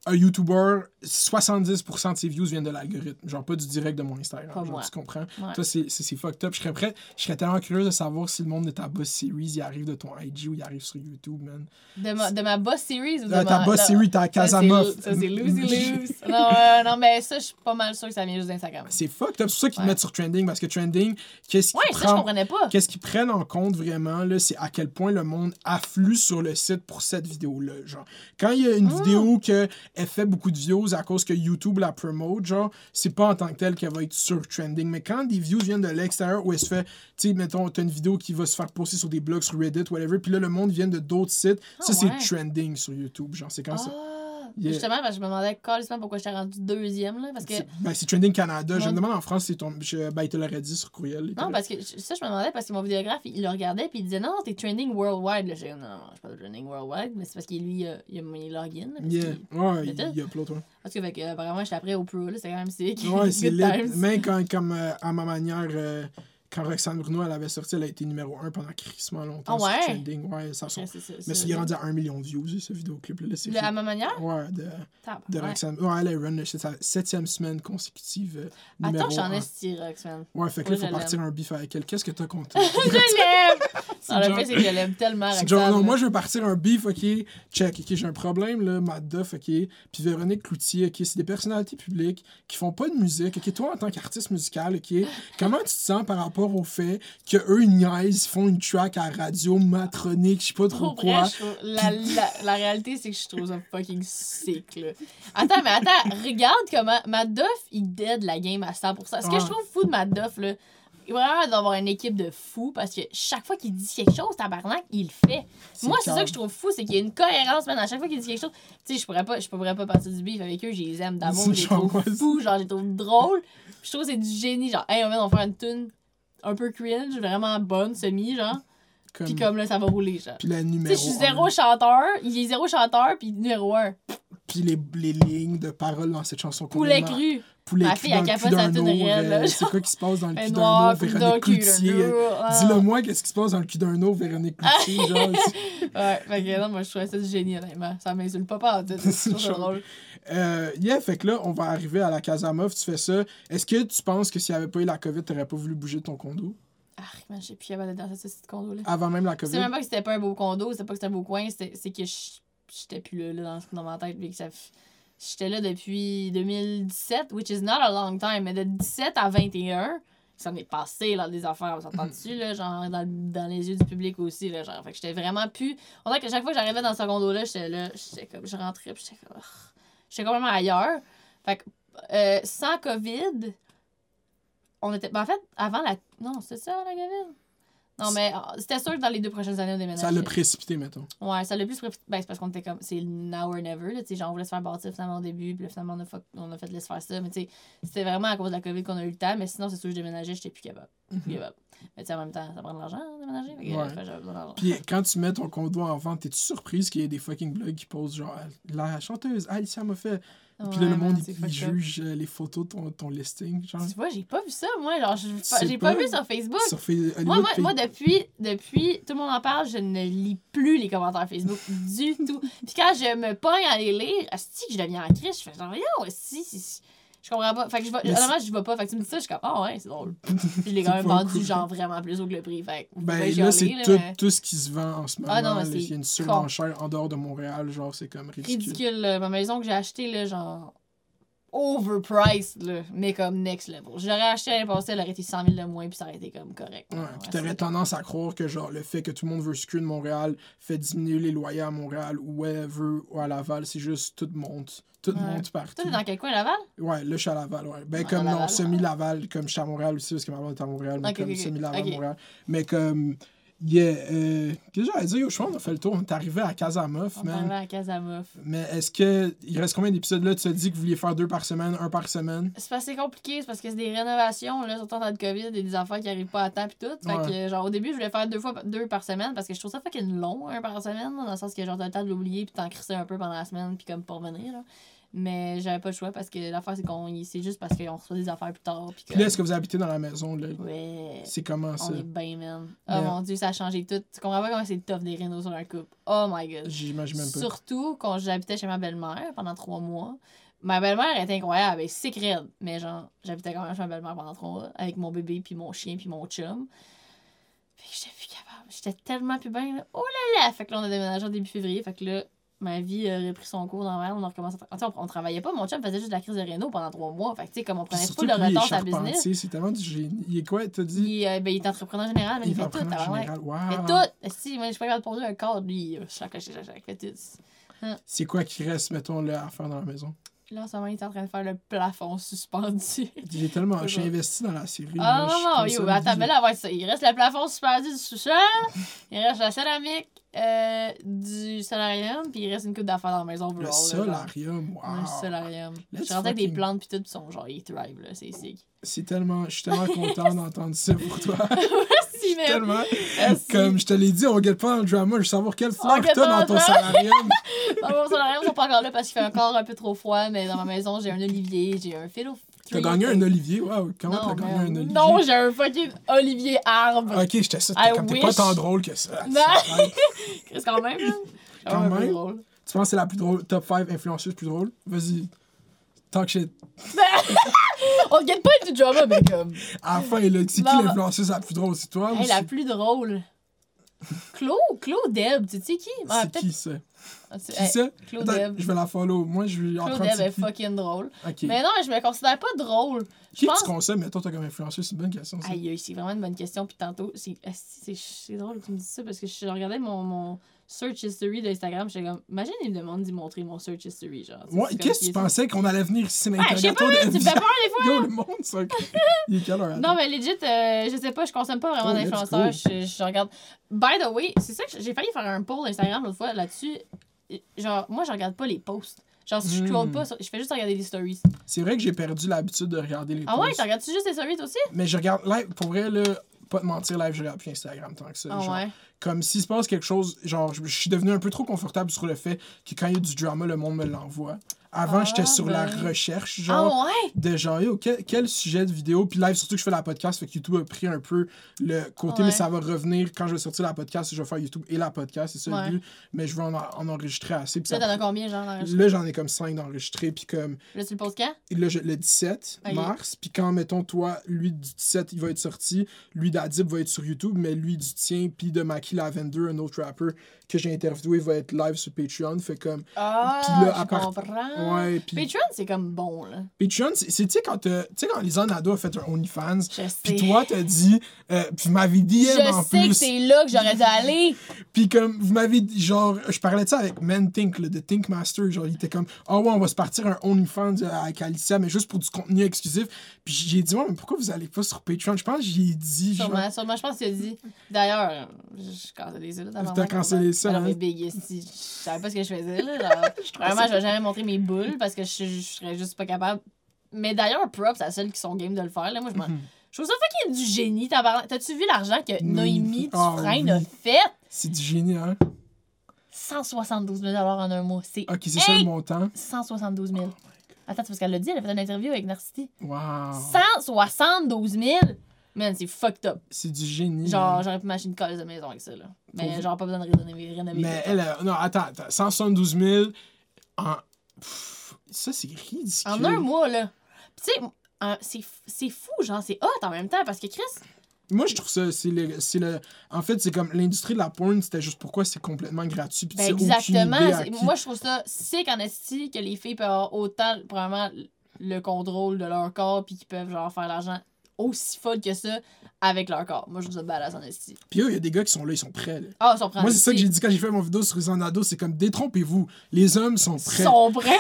un YouTuber, 70% de ses views viennent de l'algorithme. Genre pas du direct de mon Instagram. Genre, tu comprends? Ouais. Toi, c'est c'est- c'est fucked up. Je serais prêt, je serais tellement curieux de savoir si le monde de ta boss series, il arrive de ton IG ou il arrive sur YouTube, man. De ma, de ma boss series ou de Euh, ta ma. boss non, series, ta ça, c'est- Ça, c'est loosey-loose. non, euh, non, mais ça, je suis pas mal sûre que ça vient juste d'Instagram. C'est fucked up. C'est ça qu'ils te mettent sur trending parce que trending, qu'est-ce Ouais, qu'ils ça, je comprenais pas. Qu'est-ce qu'ils prennent en compte vraiment, là, c'est à quel point le monde afflue sur le site pour cette vidéo-là. Genre, quand il y a une Mm. vidéo que elle fait beaucoup de views à cause que YouTube la promote, genre, c'est pas en tant que tel qu'elle va être sur trending. Mais quand des views viennent de l'extérieur où elle se fait, tu sais, mettons, t'as une vidéo qui va se faire poster sur des blogs, sur Reddit, whatever, puis là, le monde vient de d'autres sites, Ah, ça, c'est trending sur YouTube, genre, c'est quand ça. Yeah. Justement, parce que je me demandais carrément pourquoi j'étais rendu deuxième, là. Parce que. C'est ben, c'est Trending Canada. Je me demande en France, c'est ton. Je, ben, il te l'aurait dit sur courriel. il Non, parce que ça, je me demandais parce que mon vidéographe, il le regardait puis il disait non, t'es trending worldwide. Là, j'ai dit non, non, je suis pas trending worldwide, mais c'est parce qu'il lui, il a, il mis login. Yeah. qu'il- Ouais, il, il upload, ouais. Parce que, fait que, apparemment, j'étais après au pro, là, c'était quand même sick. Ouais, c'est lit. Même quand, comme euh, à ma manière, euh, quand Roxane Bruno elle avait sorti, elle a été numéro 1 pendant crissement longtemps Ah ouais? sur Trending. Ouais, ça. Ouais, c'est Mais ça, il est là. rendu à 1 million de views, ce vidéoclip-là. là, c'est Le- à ma manière? Ouais, de, de Roxane. Ouais, elle est run, c'est sa septième semaine consécutive. euh, numéro Attends, j'en ai un. ce Rox, man. Ouais, fait que là, Ouais, il faut partir un bif avec elle. Qu'est-ce que t'as contre Je l'aime! C'est Non, le fait, c'est que je l'aime tellement, C'est Roxane. genre, non, moi je veux partir un beef, ok, check, ok, j'ai un problème, là, Matt Duff, ok, puis Véronique Cloutier, ok, c'est des personnalités publiques qui font pas de musique, ok, toi en tant qu'artiste musical, ok, comment tu te sens par rapport au fait que eux ils niaisent, ils font une track à radio, matronique, je sais pas trop Pour quoi. trouve- la, la, la réalité, c'est que je trouve ça fucking sick, là. Attends, mais attends, regarde comment Matt Duff, il dead la game à 100%. Ce que je trouve fou de Matt Duff, là, il va vraiment d'avoir une équipe de fous parce que chaque fois qu'il dit quelque chose, tabarnak, il le fait. Moi, c'est ça que je trouve fou, c'est qu'il y a une cohérence, man. À chaque fois qu'il dit quelque chose, tu sais, je pourrais pas, je pourrais pas partir du beef avec eux, je les aime d'amour, je les trouve fous, genre, je les trouve drôles. Je trouve que c'est du génie, genre, hey, on va faire une tune un peu cringe, vraiment bonne, semi, genre. Comme, Puis comme là, ça va rouler, genre. puis la Tu numéro sais, je suis un. zéro chanteur, il est zéro chanteur, puis numéro un. Puis les, les lignes de paroles dans cette chanson Poulet cru. Poulet Ma cru fille, dans elle capote sa eau, réelle, euh, C'est quoi qui se passe dans le Un cul d'un eau, Véronique Cloutier? là. Ah. Dis-le moi, qu'est-ce qui se passe dans le cul d'un eau, Véronique Cloutier, genre. c'est- Ouais, fait que non, moi, je trouvais ça du génie, honnêtement. Ça m'insulte pas pas, trouve ça Genre. drôle. Euh, yeah, fait que là, on va arriver à la Casamove, tu fais ça. Est-ce que tu penses que s'il n'y avait pas eu la COVID, t'aurais pas voulu bouger ton condo? Ah, man, j'ai plus d'être dans ce petit condo-là. Avant même la C'est COVID? même pas que c'était pas un beau condo, c'est pas que c'était un beau coin, c'est que je- j'étais plus là, là, dans, dans ma tête. que ça J'étais là depuis 2017, which is not a long time, mais de 17 à 21, ça m'est passé là, des affaires, on s'entend dessus, là, genre dans, dans les yeux du public aussi. Là, genre, fait que j'étais vraiment plus. On dirait que chaque fois que j'arrivais dans ce condo-là, j'étais là, j'étais comme, je rentrais, puis j'étais comme. J'étais complètement ailleurs. Fait que euh, sans COVID, on était. ben, en fait, avant la. Non, c'était ça, la COVID? Non, mais euh, c'était sûr que dans les deux prochaines années, on déménageait. Ça l'a précipité, mettons. Ouais, ça l'a plus précipité. Ben, c'est parce qu'on était comme. C'est now or never, là. Tu sais, genre, on voulait se faire bâtir finalement au début, puis là, finalement, on a, fuck- on a fait laisser faire ça. Mais tu sais, c'était vraiment à cause de la COVID qu'on a eu le temps. Mais sinon, c'est sûr que je déménageais, j'étais plus capable. Plus capable. Mais tu sais, en même temps, ça prend de l'argent, hein, déménager. Fait que, Mhm. Ouais. fait que j'avais besoin d'argent. Puis quand tu mets ton condo en vente, t'es-tu surprise qu'il y ait des fucking blogs qui posent genre la chanteuse Alicia m'a fait. Puis là, le monde, il, il juge euh, les photos de ton, ton listing, genre. Tu vois, j'ai pas vu ça, moi. Genre, j'ai pas pas. vu sur Facebook. Sur Fa- Hollywood Moi, moi, moi, depuis, depuis, tout le monde en parle, je ne lis plus les commentaires Facebook du tout. Puis quand je me pogne à les lire, asti que je deviens en crise, je fais genre, yo, si, si, si. Je comprends pas. Fait que je vais, honnêtement, je vais pas. Fait que tu me dis ça, je suis comme, ah ouais, c'est drôle. Puis je l'ai quand même vendu, cool. genre, vraiment plus haut que le prix. Fait Ben là, c'est tout, mais tout ce qui se vend en ce moment. Ah non, mais Il y a une surenchère en dehors de Montréal, genre, c'est comme ridicule. ridicule. Ma maison que j'ai achetée, là, genre, overpriced, là, mais comme next level. Je l'aurais acheté l'année passée, elle aurait été 100 000 de moins, puis ça aurait été comme correct. Ouais, puis t'aurais tendance à croire que genre le fait que tout le monde veut se de Montréal fait diminuer les loyers à Montréal ou wherever ou à Laval, c'est juste tout monte. Tout Ouais. monte partout. Toi, t'es dans quel coin, Laval? Ouais, là je suis à Laval, ouais. Ben Ouais, comme non, Laval, semi-Laval, comme je suis à Montréal aussi, parce que ma mère est à Montréal, mais comme semi-Laval. Montréal. Mais comme, yeah, euh, qu'est-ce que j'allais dire? Je pense qu'on a fait le tour, on est arrivé à Casamoff, On man. va à Casamoff. Mais est-ce que, il reste combien d'épisodes là? Tu as dit que vous vouliez faire deux par semaine, un par semaine? C'est assez compliqué, c'est parce que c'est des rénovations, là, surtout en temps de COVID, et des affaires qui arrivent pas à temps pis tout. Fait Ouais. que, genre, au début, je voulais faire deux fois deux par semaine parce que je trouve ça fucking long, un par semaine, dans le sens que, genre, t'as le temps de l'oublier pis t'en crisser un peu pendant la semaine pis comme pour revenir, là. Mais j'avais pas le choix parce que l'affaire, c'est qu'on c'est juste parce qu'on reçoit des affaires plus tard. Que... Puis là, est-ce que vous habitez dans la maison, là? Ouais. C'est comment ça? On est bien, man. Oh mon dieu, ça a changé tout. Tu comprends pas comment c'est tough des rénaux sur un couple. Oh my god. J'imagine même pas. Surtout quand j'habitais chez ma belle-mère pendant trois mois. Ma belle-mère était incroyable, elle raide. Mais genre, j'habitais quand même chez ma belle-mère pendant trois mois avec mon bébé, puis mon chien, puis mon chum. Fait que j'étais plus capable. J'étais tellement plus bien. Là. Oh là là! Fait que là, on a déménagé en début février. Fait que là, ma vie a repris son cours normal. On a recommencé à tra- on, on travaillait pas. Mon chum faisait juste de la crise de réno pendant trois mois. Fait que tu sais, comme on prenait pas le il retard sa business. C'est tellement du génie. Il est quoi, t'as dit? Il, euh, ben, il est entrepreneur général, mais il, est fait tout. général. Il fait Wow. tout. Si, moi, je suis pas capable de produire un cadre, lui. euh, Chaque, chaque, chaque, chaque, fait tout. Hein. C'est quoi qui reste, mettons, là, à faire dans la maison? Là, en ce moment, il est en train de faire le plafond suspendu. J'ai tellement. Bon. investi dans la série. Ah je non, non, yo, attends, mais là, ouais, ça. Il reste le plafond suspendu du sous-sol, il reste la céramique euh, du solarium, puis il reste une coupe d'affaires dans la maison. Le solarium, Ouais, le wow. solarium. Je suis avec des plantes pis tout, pis sont genre, ils thrive, là, c'est sick. C'est tellement. Je suis tellement content d'entendre ça pour toi. Merci, tellement. Merci. Comme je te l'ai dit, on guette pas dans le drama. Je veux savoir quelle fleur guette t'as dans ton solarium. Dans mon solarium, ils sont pas encore là parce qu'il fait encore un peu trop froid, mais dans ma maison, j'ai un olivier, j'ai un philo. T'as gagné un olivier? Wow, comment t'as gagné un olivier? non, j'ai un fucking olivier arbre. Ok, j'étais ça. T'es pas tant drôle que ça. Non. Quand même, là. Quand même. Tu penses que c'est la plus drôle, top 5 influenceuse plus drôle? Vas-y. Talk shit. On ne gagne pas du drama, mais comme. À la fin, là, c'est qui l'influenceuse la plus drôle? C'est toi ou Hey, la plus drôle. Claude, Claude Deb, tu sais qui? Ah, c'est qui ça? Ah, tu- Qui hey, ça? Claude Attends, Deb. je vais la follow. Moi, je en Claude Deb de est fucking drôle. Mais non, je me considère pas drôle. Qui pense. tu consommes, mettons, toi comme influenceuse? C'est une bonne question, ça. Aïe, c'est vraiment une bonne question. Puis tantôt, c'est c'est c'est drôle que tu me dises ça parce que je regardais mon, mon search history d'Instagram. J'étais comme, imagine, il me demande d'y montrer mon search history. Genre, Ouais, qu'est-ce que tu pensais qu'on allait venir ici, Ouais, je sais pas, de tu me fais peur des fois. Yo, le monde, ça. Il est quelle heure? Non, mais legit, euh, je sais pas, je consomme pas vraiment Oh, d'influenceurs. Je, je regarde. By the way, c'est ça que j'ai failli faire un poll Instagram l'autre fois là-dessus. Genre, moi, je regarde pas les posts. Genre, si je scroll Hmm. pas, je fais juste regarder des stories. C'est vrai que j'ai perdu l'habitude de regarder les Ah ouais, posts. tu regardes-tu juste les stories toi aussi? Mais je regarde live, pour vrai, là, pas te mentir, live, je regarde plus Instagram tant que ça. Ah genre. ouais? Comme s'il se passe quelque chose, genre, je suis devenu un peu trop confortable sur le fait que quand il y a du drama, le monde me l'envoie. Avant, Ah, j'étais sur la ben. recherche, genre, Ah ouais? de genre, yo, quel, quel sujet de vidéo, puis live, surtout que je fais la podcast, fait que YouTube a pris un peu le côté, Ouais. mais ça va revenir quand je vais sortir la podcast, je vais faire YouTube et la podcast, c'est ça Ouais. le but, mais je veux en, en enregistrer assez. Puis Là, ça- t'en as combien, genre, là, j'en ai comme 5 d'enregistrés, puis comme, Là, tu le poses quand? Là, je- le 17 Ok. mars. Puis quand, mettons, toi, lui du 17, il va être sorti. Lui d'Adib va être sur YouTube. Mais lui du tien, puis de Maki Lavender, un autre rapper que j'ai interviewé, va être live sur Patreon. Fait comme. Ah, Puis là, je à part- comprends. Ouais. Patreon, c'est comme bon, là. Patreon, c'est, tu sais, quand, t'as- tu sais, quand Lisa Nado a fait un OnlyFans. Puis toi, t'as dit. euh, puis vous m'avez dit je en sais que plus. c'est là que j'aurais dû aller. Puis comme vous m'avez dit, genre, je parlais de ça avec Men Think, là, de Think Master. Genre, il était comme, ah ouais, on va se partir un OnlyFans euh, avec Alicia, mais juste pour du contenu exclusif. Puis j'ai dit, ouais, mais pourquoi vous allez pas sur Patreon? Je pense que j'y ai dit, genre. Sûrement, sûrement, je pense que tu as dit. D'ailleurs, je cancellé ça. Là, T'as cancellé ça, Alors, hein? Big, esti, je savais pas ce que je faisais. Là, genre, vraiment, je vais jamais montrer mes boules parce que je, je serais juste pas capable. Mais d'ailleurs, props à celles qui sont game de le faire. Là. Moi, je, m'en- je trouve ça fucking du génie. T'as-tu vu l'argent que Noémie Ah, Dufresne oui. a fait? C'est du génie, hein? 172 000 en un mois. C'est Ok, c'est ça le montant? 172 000. Attends, c'est parce qu'elle l'a dit, elle a fait une interview avec Narcity. Wow. 172 000! Man, c'est fucked up. C'est du génie. Genre, hein. j'aurais pu m'acheter une colle de maison avec ça, là. Mais genre, pas besoin de rénover. rénover Mais elle, a- non, attends, attends. 172 000 en. Pff, ça, c'est ridicule. En un mois, là. Tu sais, euh, c'est fou, genre, c'est hot en même temps, parce que Chris, Moi, je trouve ça, c'est le, le. En fait, c'est comme l'industrie de la porn, c'était juste pourquoi c'est complètement gratuit. Ben exactement. idée Moi, je trouve ça sick en esti que les filles peuvent avoir autant, probablement, le contrôle de leur corps, puis qu'ils peuvent, genre, faire l'argent aussi folle que ça avec leur corps. Moi, je trouve ça badass en esti. Puis eux, il y a des gars qui sont là, ils sont prêts. là. Ah, ils sont prêts Moi, c'est ça que j'ai dit quand j'ai fait mon vidéo sur Zanado, c'est comme détrompez-vous. Les hommes sont Ils prêts. sont prêts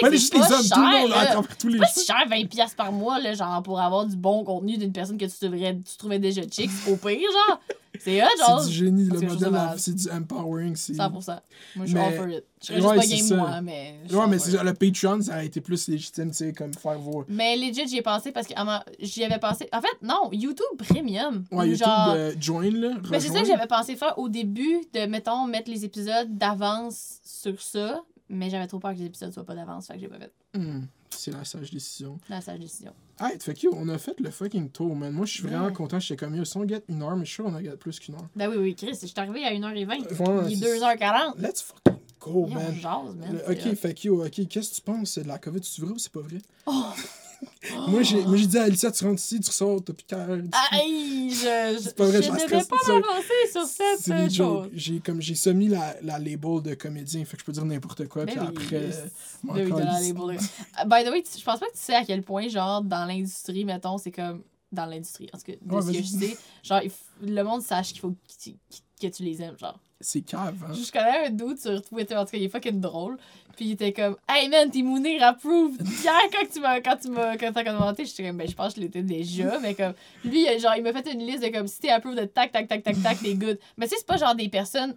c'est juste les hommes, cher, tout le monde, là. à tous les pas si cher, 20$ piastres par mois, là, genre, pour avoir du bon contenu d'une personne que tu, devrais, tu trouvais déjà chic, au pire, genre. C'est hot, genre. C'est du génie, le modèle, c'est du empowering. c'est- 100%. Moi, je suis Mais- all it. Je serais Ouais, juste pas game, moi, mais. Ouais, mais c'est le Patreon, ça a été plus légitime, tu sais, comme faire vos. Mais legit, j'y ai pensé parce que j'y avais pensé. En fait, non, YouTube Premium. Ouais, Ou YouTube, genre. euh, join, là. Ben, c'est ça que j'avais pensé faire au début, de, mettons, mettre les épisodes d'avance sur ça. Mais j'avais trop peur que les épisodes soient pas d'avance, fait que j'ai pas fait Hmm, c'est la sage décision. la sage décision. Ah, fait que on a fait le fucking tour, man. Moi, je suis vraiment Ouais. content. J'étais comme, yo, si on get une heure, mais je suis sûr qu'on a get plus qu'une heure. Ben oui, oui, Chris, je suis arrivé à 1h20. Ouais, Il est 2h40. Let's fucking go, on man. jase, man. Le- ok, hot. fait que ok, qu'est-ce que tu penses de la COVID? C'est vrai ou c'est pas vrai? Oh. Moi, j'ai moi, j'ai dit à Alicia, tu rentres ici, tu ressors, t'as plus cœur. Aïe, je, C'est pas vrai, je je stresse pas m'avancer sur cette C'est euh, chose. J'ai comme j'ai soumis la, la label de comédien, fait que je peux dire n'importe quoi, Ben puis oui, après. Ben oui, de la calisse. label. By the way, tu- je pense pas que tu sais à quel point, genre, dans l'industrie, mettons, c'est comme. Dans l'industrie, en tout cas, de Ouais, ce que je sais, genre, il le monde sache qu'il faut que tu, que tu les aimes, genre. C'est cave, hein. Je connais un dude sur Twitter, en tout cas, il est fucking drôle. Puis il était comme, Hey man, t'es Mounir approved. Hier, quand tu m'as, quand tu m'as, quand t'as commenté, j'étais comme, ben, je pense que je l'étais déjà. Mais comme, lui, genre, il m'a fait une liste de comme, si t'es approved de tac, tac, tac, tac, tac, t'es good. Mais tu c'est pas genre des personnes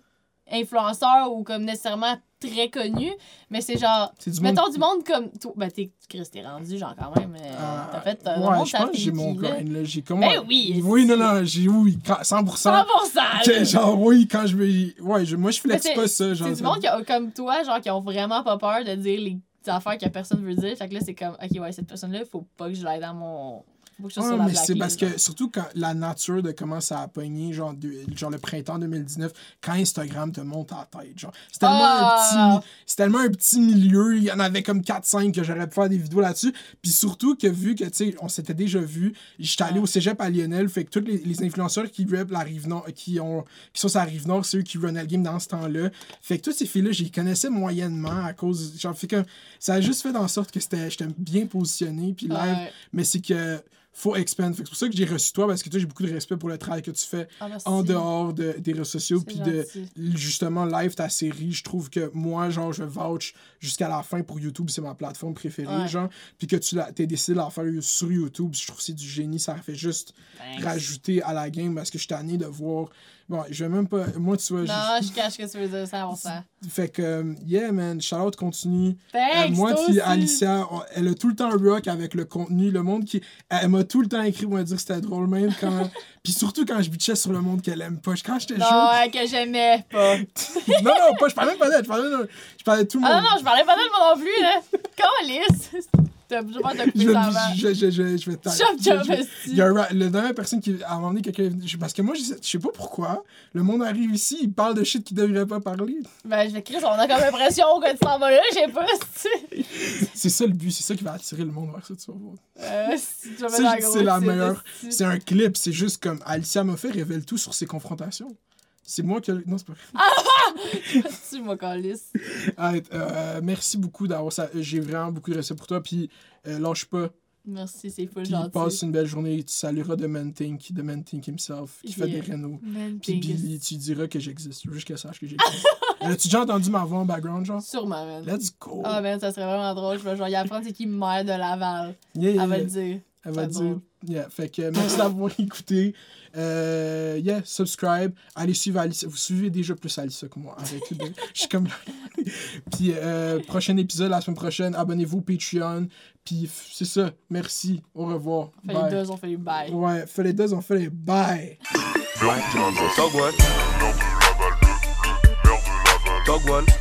influenceurs ou comme nécessairement très connus, mais c'est genre, C'est du monde. mettons du monde comme toi. Ben, t'es, Chris, t'es rendu, genre, quand même. euh, Ah, t'as fait, euh, ouais, monde je pense que j'ai mon grind, là. J'ai comment. Ben oui, Oui, non, non, j'ai, oui, 100%. 100%. Que, là. genre, oui, quand je me. Ouais, je- moi, je flex Mais c'est- pas ça. Genre, C'est du monde qui a, comme toi, genre, qui ont vraiment pas peur de dire les affaires que personne veut dire. Fait que là, c'est comme, ok, ouais, cette personne-là, faut pas que je l'aille dans mon. Ouais, mais c'est parce que, surtout quand la nature de comment ça a pogné, genre, de- genre le printemps 2019, quand Instagram te monte à la tête, genre. C'est tellement, Ah! un petit, c'est tellement un petit milieu, il y en avait comme 4-5 que j'aurais pu faire des vidéos là-dessus. Puis surtout que vu que, tu sais, on s'était déjà vu, j'étais allé au cégep à Lionel, fait que tous les, les influenceurs qui rap la rive nord, qui, ont, qui sont sur la rive nord, c'est eux qui runnaient le game dans ce temps-là. Fait que toutes ces filles-là, je les connaissais moyennement à cause. Genre, fait que ça a juste fait en sorte que c'était- j'étais bien positionné, puis live. Ouais. Mais c'est que faut expand. C'est pour ça que j'ai reçu toi, parce que toi, j'ai beaucoup de respect pour le travail que tu fais Ah, en dehors de- des réseaux sociaux, puis de justement live ta série. Je trouve que moi, genre, je vouch jusqu'à la fin pour YouTube, c'est ma plateforme préférée, Ouais. genre. Puis que tu t'aies décidé de la faire sur YouTube, je trouve que c'est du génie. Ça fait juste Thanks. rajouter à la game parce que je suis tanné de voir. Bon, je vais même pas. Moi, tu vois, Non, je cache que tu veux dire, ça, on sent. je- fait que, euh, yeah, man, shout continue. Euh, Thanks, moi toi puis. Alicia, on- elle a tout le temps rock avec le contenu, le monde qui. Elle m'a tout le temps écrit pour me dire que c'était drôle, même quand. puis surtout quand je bitchais sur le monde qu'elle aime pas. Quand j'étais Non, jeune. ouais, que j'aimais pas. non, non, pas, je parlais pas d'elle, je parlais de, je parlais de tout le monde. Ah non, non, je parlais pas d'elle moi non plus, là. Calice. T'as- te je, couper ça avant. je, je, je, je vais esti. Il y a un la dernière personne qui. À un moment donné, quelqu'un. est venu- je- Parce que moi, je sais, je sais pas pourquoi. Le monde arrive ici, il parle de shit qu'il devrait pas parler. Ben, je vais Chris, on a comme l'impression que tu t'en vas là, je sais pas, si C'est ça le but, c'est ça qui va attirer le monde vers ça, tu vas voir. Euh, si tu vas c'est la meilleure. C'est un clip, c'est juste comme Alicia m'a fait révèle tout sur ses confrontations. C'est moi qui. Non, c'est pas Tu m'as calice. Arrête, euh, merci beaucoup d'avoir ça. J'ai vraiment beaucoup de respect pour toi. Puis euh, lâche pas. Merci, c'est full Puis gentil. passe une belle journée. Tu salueras de Mantink, de Mantink himself, qui fait des rénaux. Man, Puis. Billy, tu diras que j'existe. Juste qu'elle sache que j'existe. As-tu déjà entendu ma voix en background, genre? Sûrement, man. Let's go! Ah, ben, ça serait vraiment drôle. Je vais genre y apprendre c'est qui mère de Laval. Yeah, yeah, Elle va le dire. Elle va dire. Yeah. Fait que merci d'avoir écouté. Euh, yeah, subscribe. Allez suivre Alicia. Vous suivez déjà plus Alicia que moi. Arrêtez de... Je suis comme. Puis, euh, prochain épisode, la semaine prochaine. Abonnez-vous au Patreon. Puis, c'est ça. Merci. Au revoir. On fait Bye. les deux, on fait les bails. Ouais, fais les deux, on fait les bye. Dogwall. Le